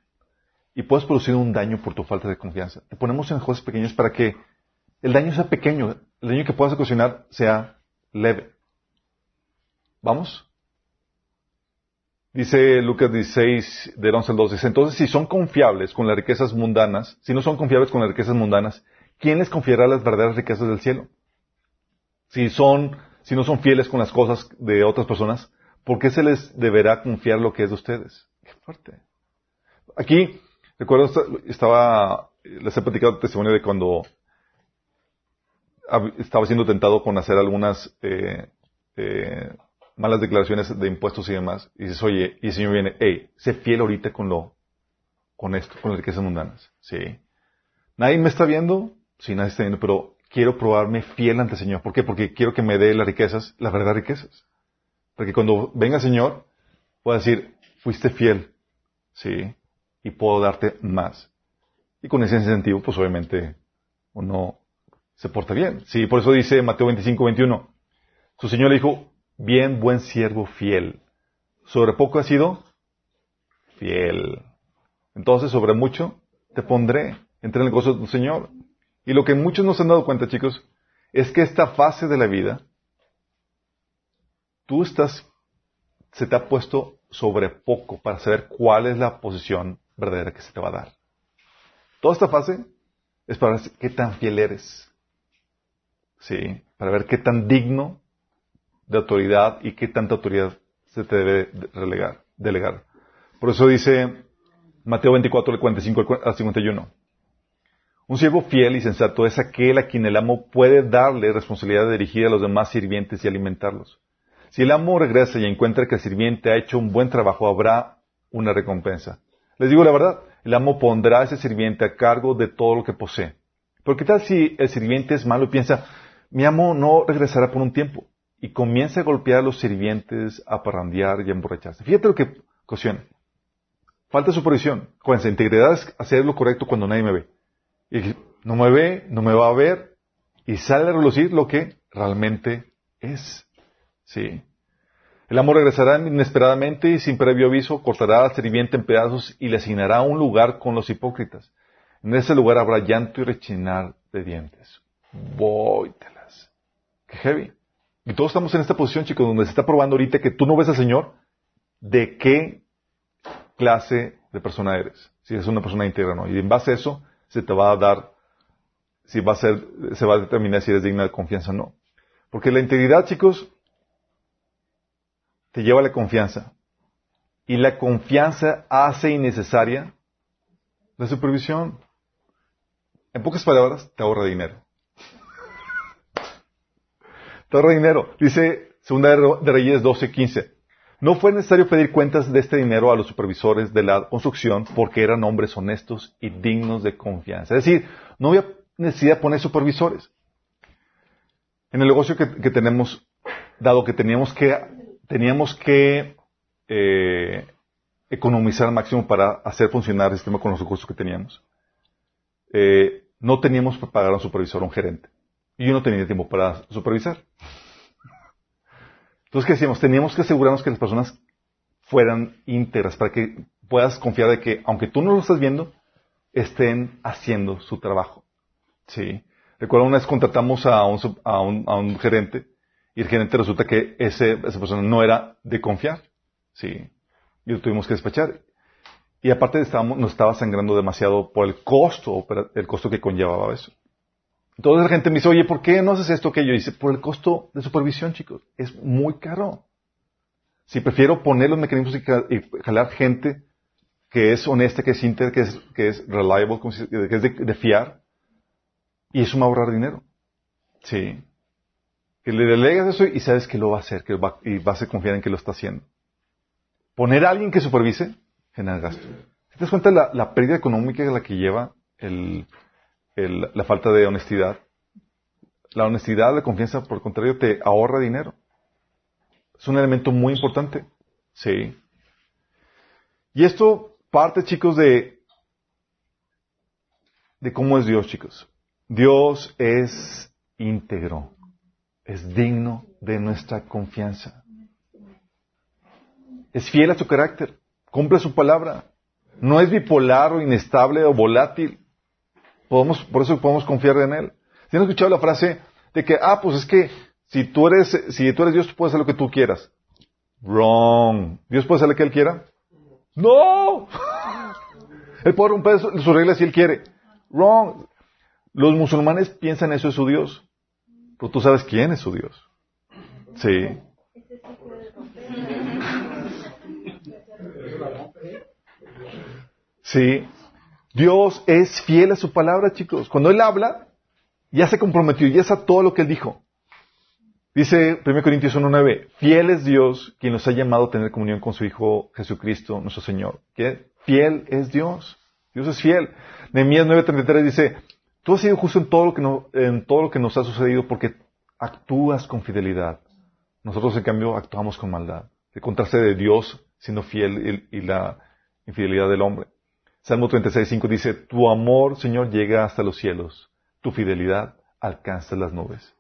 y puedes producir un daño por tu falta de confianza, te ponemos en cosas pequeñas para que el daño sea pequeño, el daño que puedas ocasionar sea leve. ¿Vamos? Dice Lucas 16, del 11 al 12. Entonces, si son confiables con las riquezas mundanas, si no son confiables con las riquezas mundanas, ¿quién les confiará las verdaderas riquezas del cielo? Si son, si no son fieles con las cosas de otras personas, ¿por qué se les deberá confiar lo que es de ustedes? Qué fuerte. Aquí, recuerdo, estaba, les he platicado el testimonio de cuando estaba siendo tentado con hacer algunas, eh, eh, malas declaraciones de impuestos y demás, y dices, oye, y el Señor viene, hey, sé fiel ahorita con lo, con esto, con las riquezas mundanas. Sí. Nadie me está viendo, sí, nadie está viendo, pero quiero probarme fiel ante el Señor. ¿Por qué? Porque quiero que me dé las riquezas, las verdaderas riquezas. Porque cuando venga el Señor, pueda decir, fuiste fiel, sí, y puedo darte más. Y con ese incentivo, pues obviamente, uno se porta bien. Sí, por eso dice Mateo 25, 21. Su Señor le dijo, bien buen siervo fiel. Sobre poco has sido fiel. Entonces, sobre mucho te pondré. Entra en el gozo de tu Señor. Y lo que muchos no se han dado cuenta, chicos, es que esta fase de la vida, tú estás, se te ha puesto sobre poco para saber cuál es la posición verdadera que se te va a dar. Toda esta fase es para ver qué tan fiel eres. Sí, para ver qué tan digno de autoridad y qué tanta autoridad se te debe delegar. Por eso dice Mateo 24, 45 al 51. Un siervo fiel y sensato es aquel a quien el amo puede darle responsabilidad de dirigir a los demás sirvientes y alimentarlos. Si el amo regresa y encuentra que el sirviente ha hecho un buen trabajo, habrá una recompensa. Les digo la verdad, el amo pondrá a ese sirviente a cargo de todo lo que posee. Pero ¿qué tal si el sirviente es malo y piensa, mi amo no regresará por un tiempo? Y comienza a golpear a los sirvientes, a parrandear y a emborracharse. Fíjate lo que ocasiona. Falta supervisión. Cuando integridad es hacer lo correcto cuando nadie me ve. Y no me ve, no me va a ver, y sale a relucir lo que realmente es. Sí. El amor regresará inesperadamente y sin previo aviso cortará al sirviente en pedazos y le asignará un lugar con los hipócritas. En ese lugar habrá llanto y rechinar de dientes. Vóytelas. Qué heavy. Y todos estamos en esta posición, chicos, donde se está probando ahorita que tú no ves al Señor, de qué clase de persona eres. Si eres una persona íntegra o no. Y en base a eso, se te va a dar, si va a ser, se va a determinar si eres digna de confianza o no. Porque la integridad, chicos, te lleva a la confianza. Y la confianza hace innecesaria la supervisión. En pocas palabras, te ahorra dinero. Torre dinero. Dice Segunda de Reyes 12:15. No fue necesario pedir cuentas de este dinero a los supervisores de la construcción porque eran hombres honestos y dignos de confianza. Es decir, no había necesidad de poner supervisores. En el negocio que, tenemos, dado que teníamos que, teníamos que eh, economizar al máximo para hacer funcionar el sistema con los recursos que teníamos, eh, no teníamos para pagar a un supervisor o un gerente. Y yo no tenía tiempo para supervisar. Entonces, ¿qué decíamos? Teníamos que asegurarnos que las personas fueran íntegras para que puedas confiar de que, aunque tú no lo estás viendo, estén haciendo su trabajo. Sí. Recuerdo una vez contratamos a un, a un, a un gerente y el gerente resulta que ese, esa persona no era de confiar. Sí. Y lo tuvimos que despachar. Y aparte estábamos, nos estaba sangrando demasiado por el costo, el costo que conllevaba eso. Entonces la gente me dice, oye, ¿por qué no haces esto que yo? hice? por el costo de supervisión, chicos. Es muy caro. Si prefiero poner los mecanismos y jalar gente que es honesta, que es íntegra, que es, que es reliable, que es de, fiar, y eso me va a ahorrar dinero. Sí. Que le delegas eso y sabes que lo va a hacer, que va, y vas a confiar en que lo está haciendo. Poner a alguien que supervise genera gasto. ¿Te das cuenta de la, pérdida económica de la que lleva el, la falta de honestidad. La honestidad, la confianza, por el contrario, te ahorra dinero. Es un elemento muy importante. Sí. Y esto parte, chicos, de, de cómo es Dios, chicos. Dios es íntegro. Es digno de nuestra confianza. Es fiel a su carácter. Cumple su palabra. No es bipolar o inestable o volátil por eso podemos confiar en Él. ¿Si han escuchado la frase de que, ah, pues es que si tú eres, si tú eres Dios, tú puedes hacer lo que tú quieras? Wrong. ¿Dios puede hacer lo que Él quiera? No. Él puede romper sus reglas si Él quiere. Wrong. Los musulmanes piensan eso es su Dios. Pero tú sabes quién es su Dios. Sí. Sí. Dios es fiel a su palabra, chicos. Cuando Él habla, ya se comprometió, ya a todo lo que Él dijo. Dice 1 Corintios 1.9, fiel es Dios quien nos ha llamado a tener comunión con su Hijo Jesucristo, nuestro Señor. ¿Qué? Fiel es Dios. Dios es fiel. Nehemías 9.33 dice, tú has sido justo en todo, lo que en todo lo que nos ha sucedido porque actúas con fidelidad. Nosotros, en cambio, actuamos con maldad. El contraste de Dios siendo fiel y la infidelidad del hombre. Salmo 36.5 dice, Tu amor, Señor, llega hasta los cielos, tu fidelidad alcanza las nubes.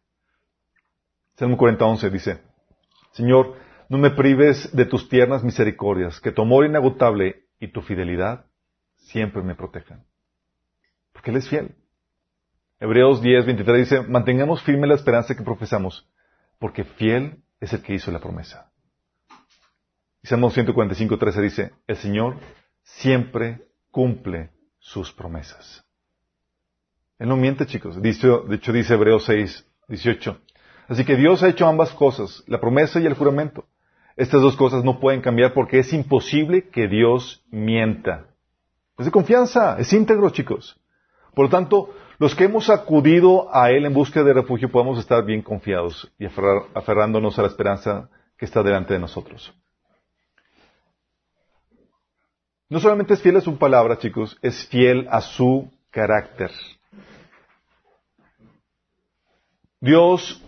Salmo 40.11 dice, Señor, no me prives de tus tiernas misericordias, que tu amor inagotable y tu fidelidad siempre me protejan. Porque Él es fiel. Hebreos 10.23 dice, mantengamos firme la esperanza que profesamos, porque fiel es el que hizo la promesa. Y Salmo 145.13 dice, el Señor siempre cumple sus promesas. Él no miente, chicos. de hecho, dice Hebreos 6, 18. Así que Dios ha hecho ambas cosas, la promesa y el juramento. Estas dos cosas no pueden cambiar porque es imposible que Dios mienta. Es de confianza, es íntegro, chicos. Por lo tanto, los que hemos acudido a Él en búsqueda de refugio podemos estar bien confiados y aferrándonos a la esperanza que está delante de nosotros. No solamente es fiel a su palabra, chicos, es fiel a su carácter. Dios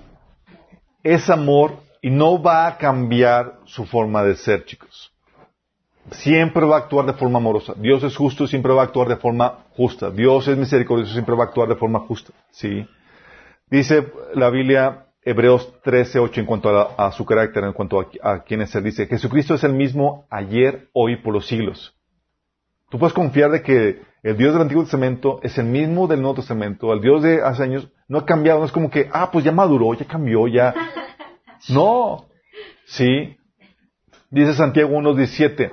es amor y no va a cambiar su forma de ser, chicos. Siempre va a actuar de forma amorosa. Dios es justo y siempre va a actuar de forma justa. Dios es misericordioso y siempre va a actuar de forma justa. ¿Sí? Dice la Biblia, Hebreos 13, 8, en cuanto a, su carácter, en cuanto a, a quién es Él. Dice, Jesucristo es el mismo ayer, hoy, por los siglos. Tú puedes confiar de que el Dios del Antiguo Testamento es el mismo del Nuevo Testamento, el Dios de hace años no ha cambiado, no es como que, ah, pues ya maduró, ya cambió, ya. No, sí. Dice Santiago 1.17,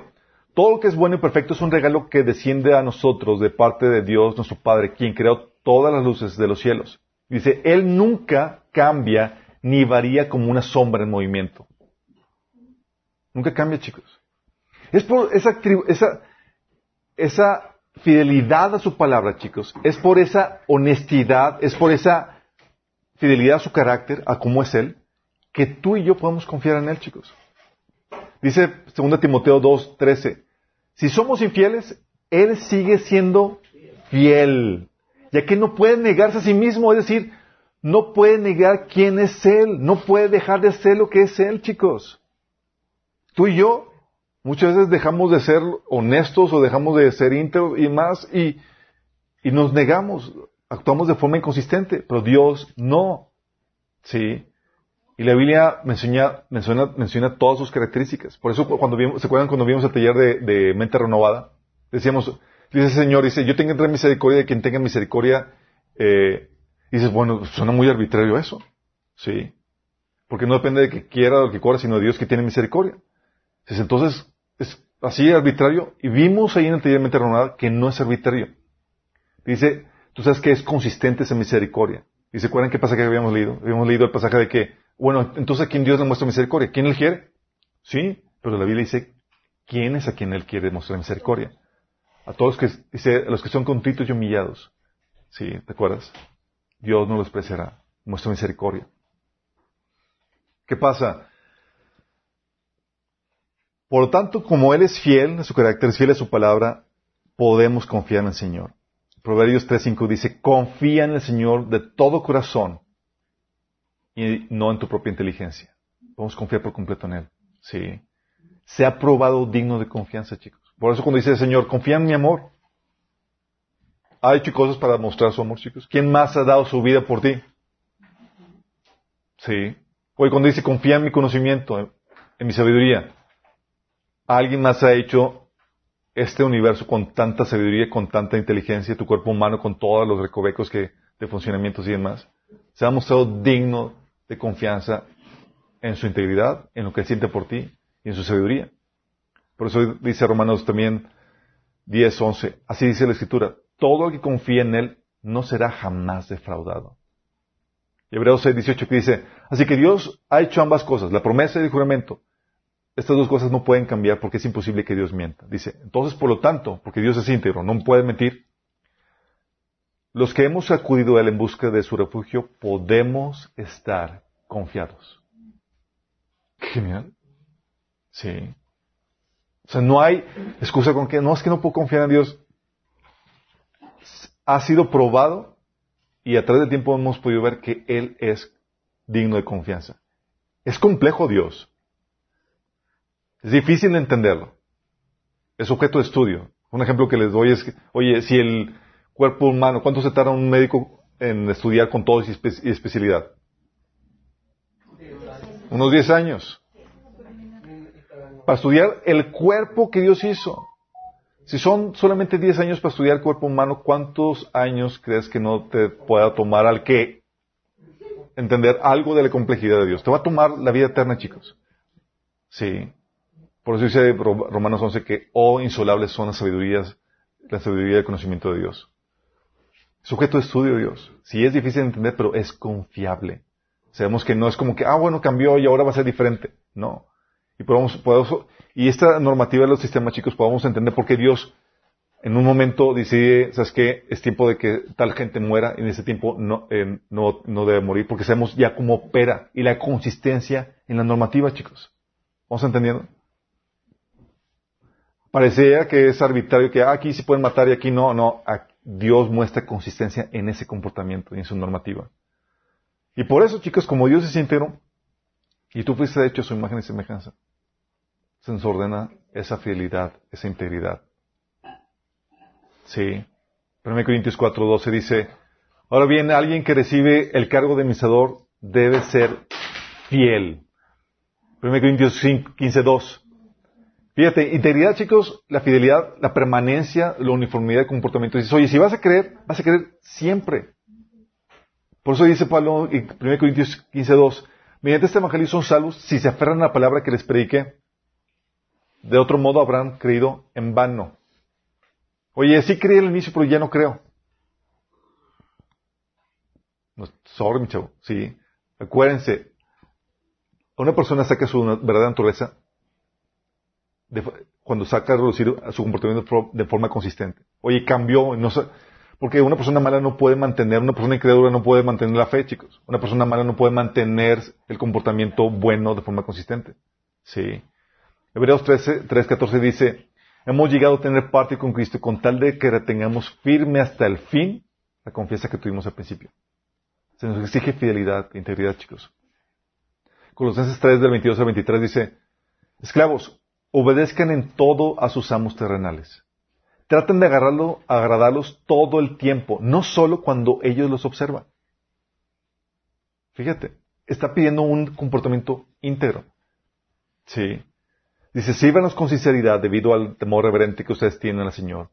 todo lo que es bueno y perfecto es un regalo que desciende a nosotros de parte de Dios, nuestro Padre, quien creó todas las luces de los cielos. Dice, Él nunca cambia ni varía como una sombra en movimiento. Nunca cambia, chicos. Es por esa, esa esa fidelidad a su palabra, chicos, es por esa honestidad, es por esa fidelidad a su carácter, a cómo es Él, que tú y yo podemos confiar en Él, chicos. Dice 2 Timoteo 2, 13, si somos infieles, Él sigue siendo fiel, ya que no puede negarse a sí mismo, es decir, no puede negar quién es Él, no puede dejar de ser lo que es Él, chicos. Tú y yo Muchas veces dejamos de ser honestos o dejamos de ser íntegros y más y, y nos negamos actuamos de forma inconsistente, pero Dios no. ¿Sí? Y la Biblia menciona, menciona, menciona todas sus características. Por eso cuando vimos, ¿se acuerdan cuando vimos el taller de, mente renovada? Decíamos, dice el Señor, dice, yo tengo misericordia de quien tenga misericordia. Eh, dices, bueno, suena muy arbitrario eso. Sí. Porque no depende de que quiera o que corra, sino de Dios que tiene misericordia. entonces, es así arbitrario. Y vimos ahí en el taller que no es arbitrario. Dice, tú sabes que es consistente esa misericordia. ¿Y se acuerdan qué pasaje habíamos leído? Habíamos leído el pasaje de que, bueno, entonces a quién Dios le muestra misericordia. ¿Quién Él quiere? Sí, pero la Biblia dice, ¿quién es a quien Él quiere mostrar misericordia? A todos los que, dice, a los que son contritos y humillados. Sí, ¿te acuerdas? Dios no los preciará. Muestra misericordia. ¿Qué pasa? Por lo tanto, como Él es fiel, su carácter es fiel a su palabra, podemos confiar en el Señor. Proverbios 3.5 dice, confía en el Señor de todo corazón y no en tu propia inteligencia. Podemos confiar por completo en Él. Sí. Se ha probado digno de confianza, chicos. Por eso cuando dice el Señor, confía en mi amor. Ha hecho cosas para mostrar su amor, chicos. ¿Quién más ha dado su vida por ti? Sí. Hoy cuando dice, confía en mi conocimiento, en mi sabiduría. ¿Alguien más ha hecho este universo con tanta sabiduría, con tanta inteligencia, tu cuerpo humano con todos los recovecos que, de funcionamientos y demás, se ha mostrado digno de confianza en su integridad, en lo que siente por ti y en su sabiduría. Por eso dice Romanos también 10, 11, así dice la Escritura, todo el que confía en Él no será jamás defraudado. Y Hebreos 6, 18 que dice, así que Dios ha hecho ambas cosas, la promesa y el juramento, estas dos cosas no pueden cambiar porque es imposible que Dios mienta. Dice, entonces, por lo tanto, porque Dios es íntegro, no puede mentir, los que hemos acudido a Él en busca de su refugio podemos estar confiados. Genial. Sí. O sea, no hay excusa con que, no es que no puedo confiar en Dios. Ha sido probado y a través del tiempo hemos podido ver que Él es digno de confianza. Es complejo Dios. Es difícil de entenderlo. Es objeto de estudio. Un ejemplo que les doy es que, oye, si el cuerpo humano, ¿cuánto se tarda un médico en estudiar con todo y, especialidad? Unos 10 años. Para estudiar el cuerpo que Dios hizo. Si son solamente 10 años para estudiar el cuerpo humano, ¿cuántos años crees que no te pueda tomar al que entender algo de la complejidad de Dios? Te va a tomar la vida eterna, chicos. Sí. Por eso dice Romanos 11 que, oh, insolables son las sabidurías, la sabiduría del conocimiento de Dios. Sujeto de estudio Dios. Sí es difícil de entender, pero es confiable. Sabemos que no es como que, ah, bueno, cambió y ahora va a ser diferente. No. Y podemos, podemos, y esta normativa de los sistemas chicos podemos entender por qué Dios en un momento decide, ¿sabes qué? Es tiempo de que tal gente muera y en ese tiempo no, eh, no, no debe morir porque sabemos ya cómo opera y la consistencia en la normativa, chicos. ¿Vamos entendiendo? Parecería que es arbitrario, que aquí se pueden matar y aquí no. No, Dios muestra consistencia en ese comportamiento y en su normativa. Y por eso, chicos, como Dios es íntegro, y tú fuiste hecho a su imagen y semejanza, se nos ordena esa fidelidad, esa integridad. Sí. 1 Corintios 4.12 dice, ahora bien, alguien que recibe el cargo de administrador debe ser fiel. 1 Corintios 15.2 Fíjate, integridad, chicos, la fidelidad, la permanencia, la uniformidad de comportamiento. Dices, oye, si vas a creer, vas a creer siempre. Por eso dice Pablo en 1 Corintios 15.2, mediante este evangelio son salvos si se aferran a la palabra que les prediqué. De otro modo habrán creído en vano. Oye, sí creí al inicio, pero ya no creo. No, sorry, mi chavo. Sí. Acuérdense, una persona saca su verdadera naturaleza cuando saca a reducir su comportamiento de forma consistente. Oye, cambió, no sé, porque una persona mala no puede mantener, una persona incrédula no puede mantener la fe, chicos. Una persona mala no puede mantener el comportamiento bueno de forma consistente. Sí. Hebreos 13, 14 dice, hemos llegado a tener parte con Cristo con tal de que retengamos firme hasta el fin la confianza que tuvimos al principio. Se nos exige fidelidad, integridad, chicos. Colosenses 3 del 22 al 23 dice, esclavos, obedezcan en todo a sus amos terrenales, traten de agarrarlo, agradarlos todo el tiempo, no solo cuando ellos los observan. Fíjate, está pidiendo un comportamiento íntegro. Sí. Dice, sírvanos con sinceridad debido al temor reverente que ustedes tienen al Señor.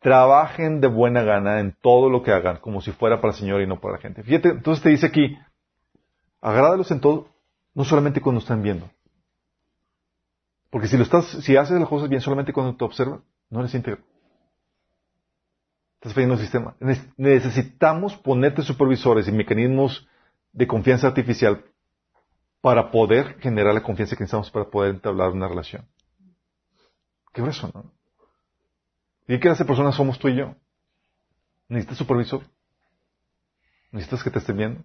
Trabajen de buena gana en todo lo que hagan, como si fuera para el Señor y no para la gente. Fíjate, entonces te dice aquí, agrádalos en todo, no solamente cuando están viendo. Porque si lo estás, si haces las cosas bien solamente cuando te observan, no eres íntegro. Estás fallando el sistema. Necesitamos ponerte supervisores y mecanismos de confianza artificial para poder generar la confianza que necesitamos para poder entablar una relación. Qué grueso, ¿no? ¿Y qué de personas somos tú y yo? ¿Necesitas supervisor? ¿Necesitas que te estén viendo?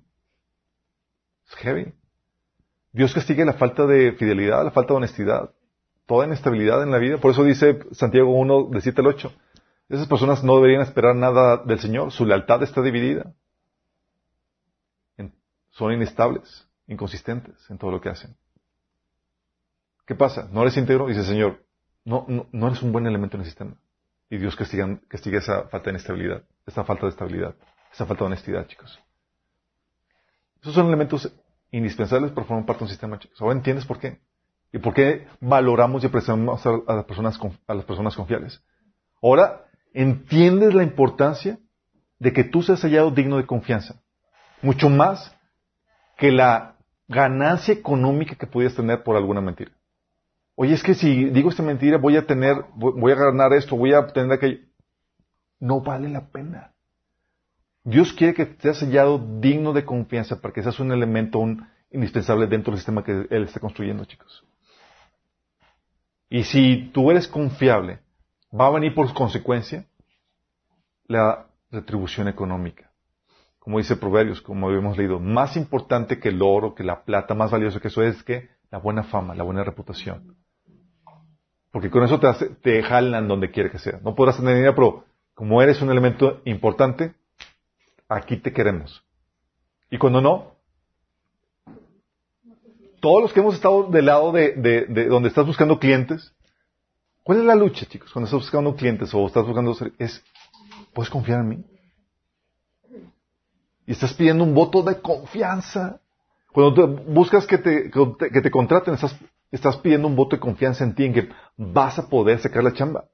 Es heavy. Dios castiga la falta de fidelidad, la falta de honestidad, toda inestabilidad en la vida. Por eso dice Santiago 1, de 7 al 8. Esas personas no deberían esperar nada del Señor. Su lealtad está dividida. Son inestables inconsistentes en todo lo que hacen. ¿Qué pasa? ¿No eres íntegro? Dice Señor, no, no, eres un buen elemento en el sistema. Y Dios castiga, castiga esa falta de inestabilidad, esa falta de estabilidad, esa falta de honestidad, chicos. Esos son elementos indispensables para formar parte de un sistema, chicos. Ahora entiendes por qué. ¿Y por qué valoramos y apreciamos a las personas, a las personas confiables? Ahora entiendes la importancia de que tú seas hallado digno de confianza. Mucho más que la ganancia económica que pudieras tener por alguna mentira. Oye, es que si digo esta mentira voy a tener, voy a ganar esto, voy a obtener aquello. No vale la pena. Dios quiere que seas sellado digno de confianza para que seas un elemento indispensable dentro del sistema que Él está construyendo, chicos. Y si tú eres confiable, va a venir por consecuencia la retribución económica como dice Proverbios, como habíamos leído, más importante que el oro, que la plata, más valioso que eso es que la buena fama, la buena reputación. Porque con eso te, te jalan donde quiera que sea. No podrás tener idea, pero como eres un elemento importante, aquí te queremos. Y cuando no, todos los que hemos estado del lado de, de, donde estás buscando clientes, ¿cuál es la lucha, chicos? Cuando estás buscando clientes o estás buscando... Es, ¿puedes confiar en mí? Y estás pidiendo un voto de confianza. Cuando buscas que te, que te contraten, estás, estás pidiendo un voto de confianza en ti, en que vas a poder sacar la chamba.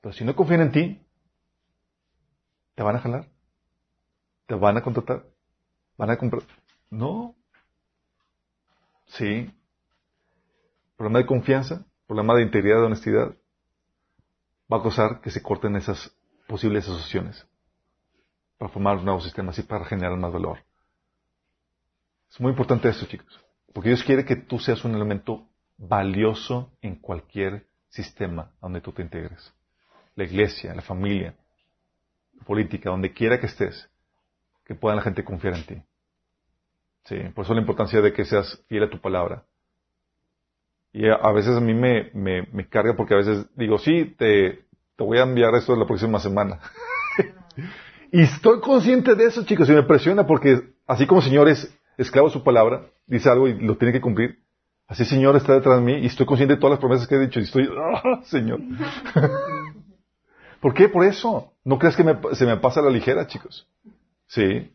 Pero si no confían en ti, ¿te van a jalar? ¿Te van a contratar? ¿Van a comprar? No. Sí. Problema de confianza, problema de integridad, de honestidad, va a causar que se corten esas posibles asociaciones para formar nuevos sistemas y para generar más valor. Es muy importante esto, chicos, porque Dios quiere que tú seas un elemento valioso en cualquier sistema donde tú te integres. La iglesia, la familia, la política, donde quiera que estés, que pueda la gente confiar en ti. Sí, por eso la importancia de que seas fiel a tu palabra. Y a, veces a mí me, me, carga porque a veces digo, sí, te, te voy a enviar esto la próxima semana. Y estoy consciente de eso, chicos, y me impresiona porque así como el Señor es esclavo de su palabra, dice algo y lo tiene que cumplir, así el Señor está detrás de mí y estoy consciente de todas las promesas que he dicho y estoy, ¡ah, Señor! ¿Por qué? Por eso. No creas que se me pasa la ligera, chicos. Sí.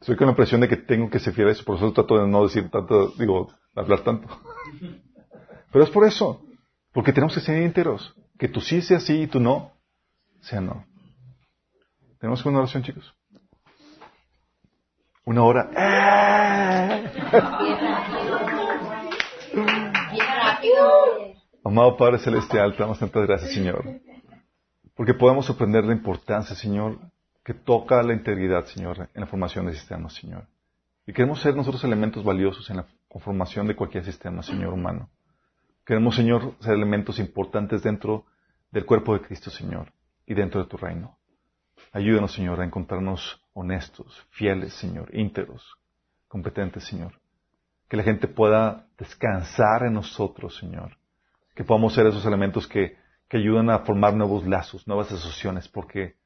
Estoy con la impresión de que tengo que ser fiel a eso, por eso trato de no decir tanto, digo, hablar tanto. Pero es por eso. Porque tenemos que ser íntegros. Que tú sí sea sí y tú no, sea no. ¿Tenemos una oración, chicos? Una hora. Amado Padre Celestial, te damos tantas gracias, Señor. Porque podemos aprender la importancia, Señor, que toca la integridad, Señor, en la formación de sistemas, Señor. Y queremos ser nosotros elementos valiosos en la conformación de cualquier sistema, Señor humano. Queremos, Señor, ser elementos importantes dentro del cuerpo de Cristo, Señor, y dentro de tu reino. Ayúdanos, Señor, a encontrarnos honestos, fieles, Señor, íntegros, competentes, Señor. Que la gente pueda descansar en nosotros, Señor. Que podamos ser esos elementos que, que ayudan a formar nuevos lazos, nuevas asociaciones, porque,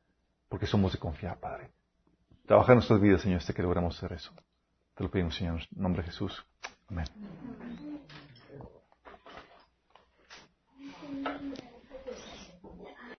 porque somos de confiar, Padre. Trabaja en nuestras vidas, Señor, hasta que logramos hacer eso. Te lo pedimos, Señor, en nombre de Jesús. Amén.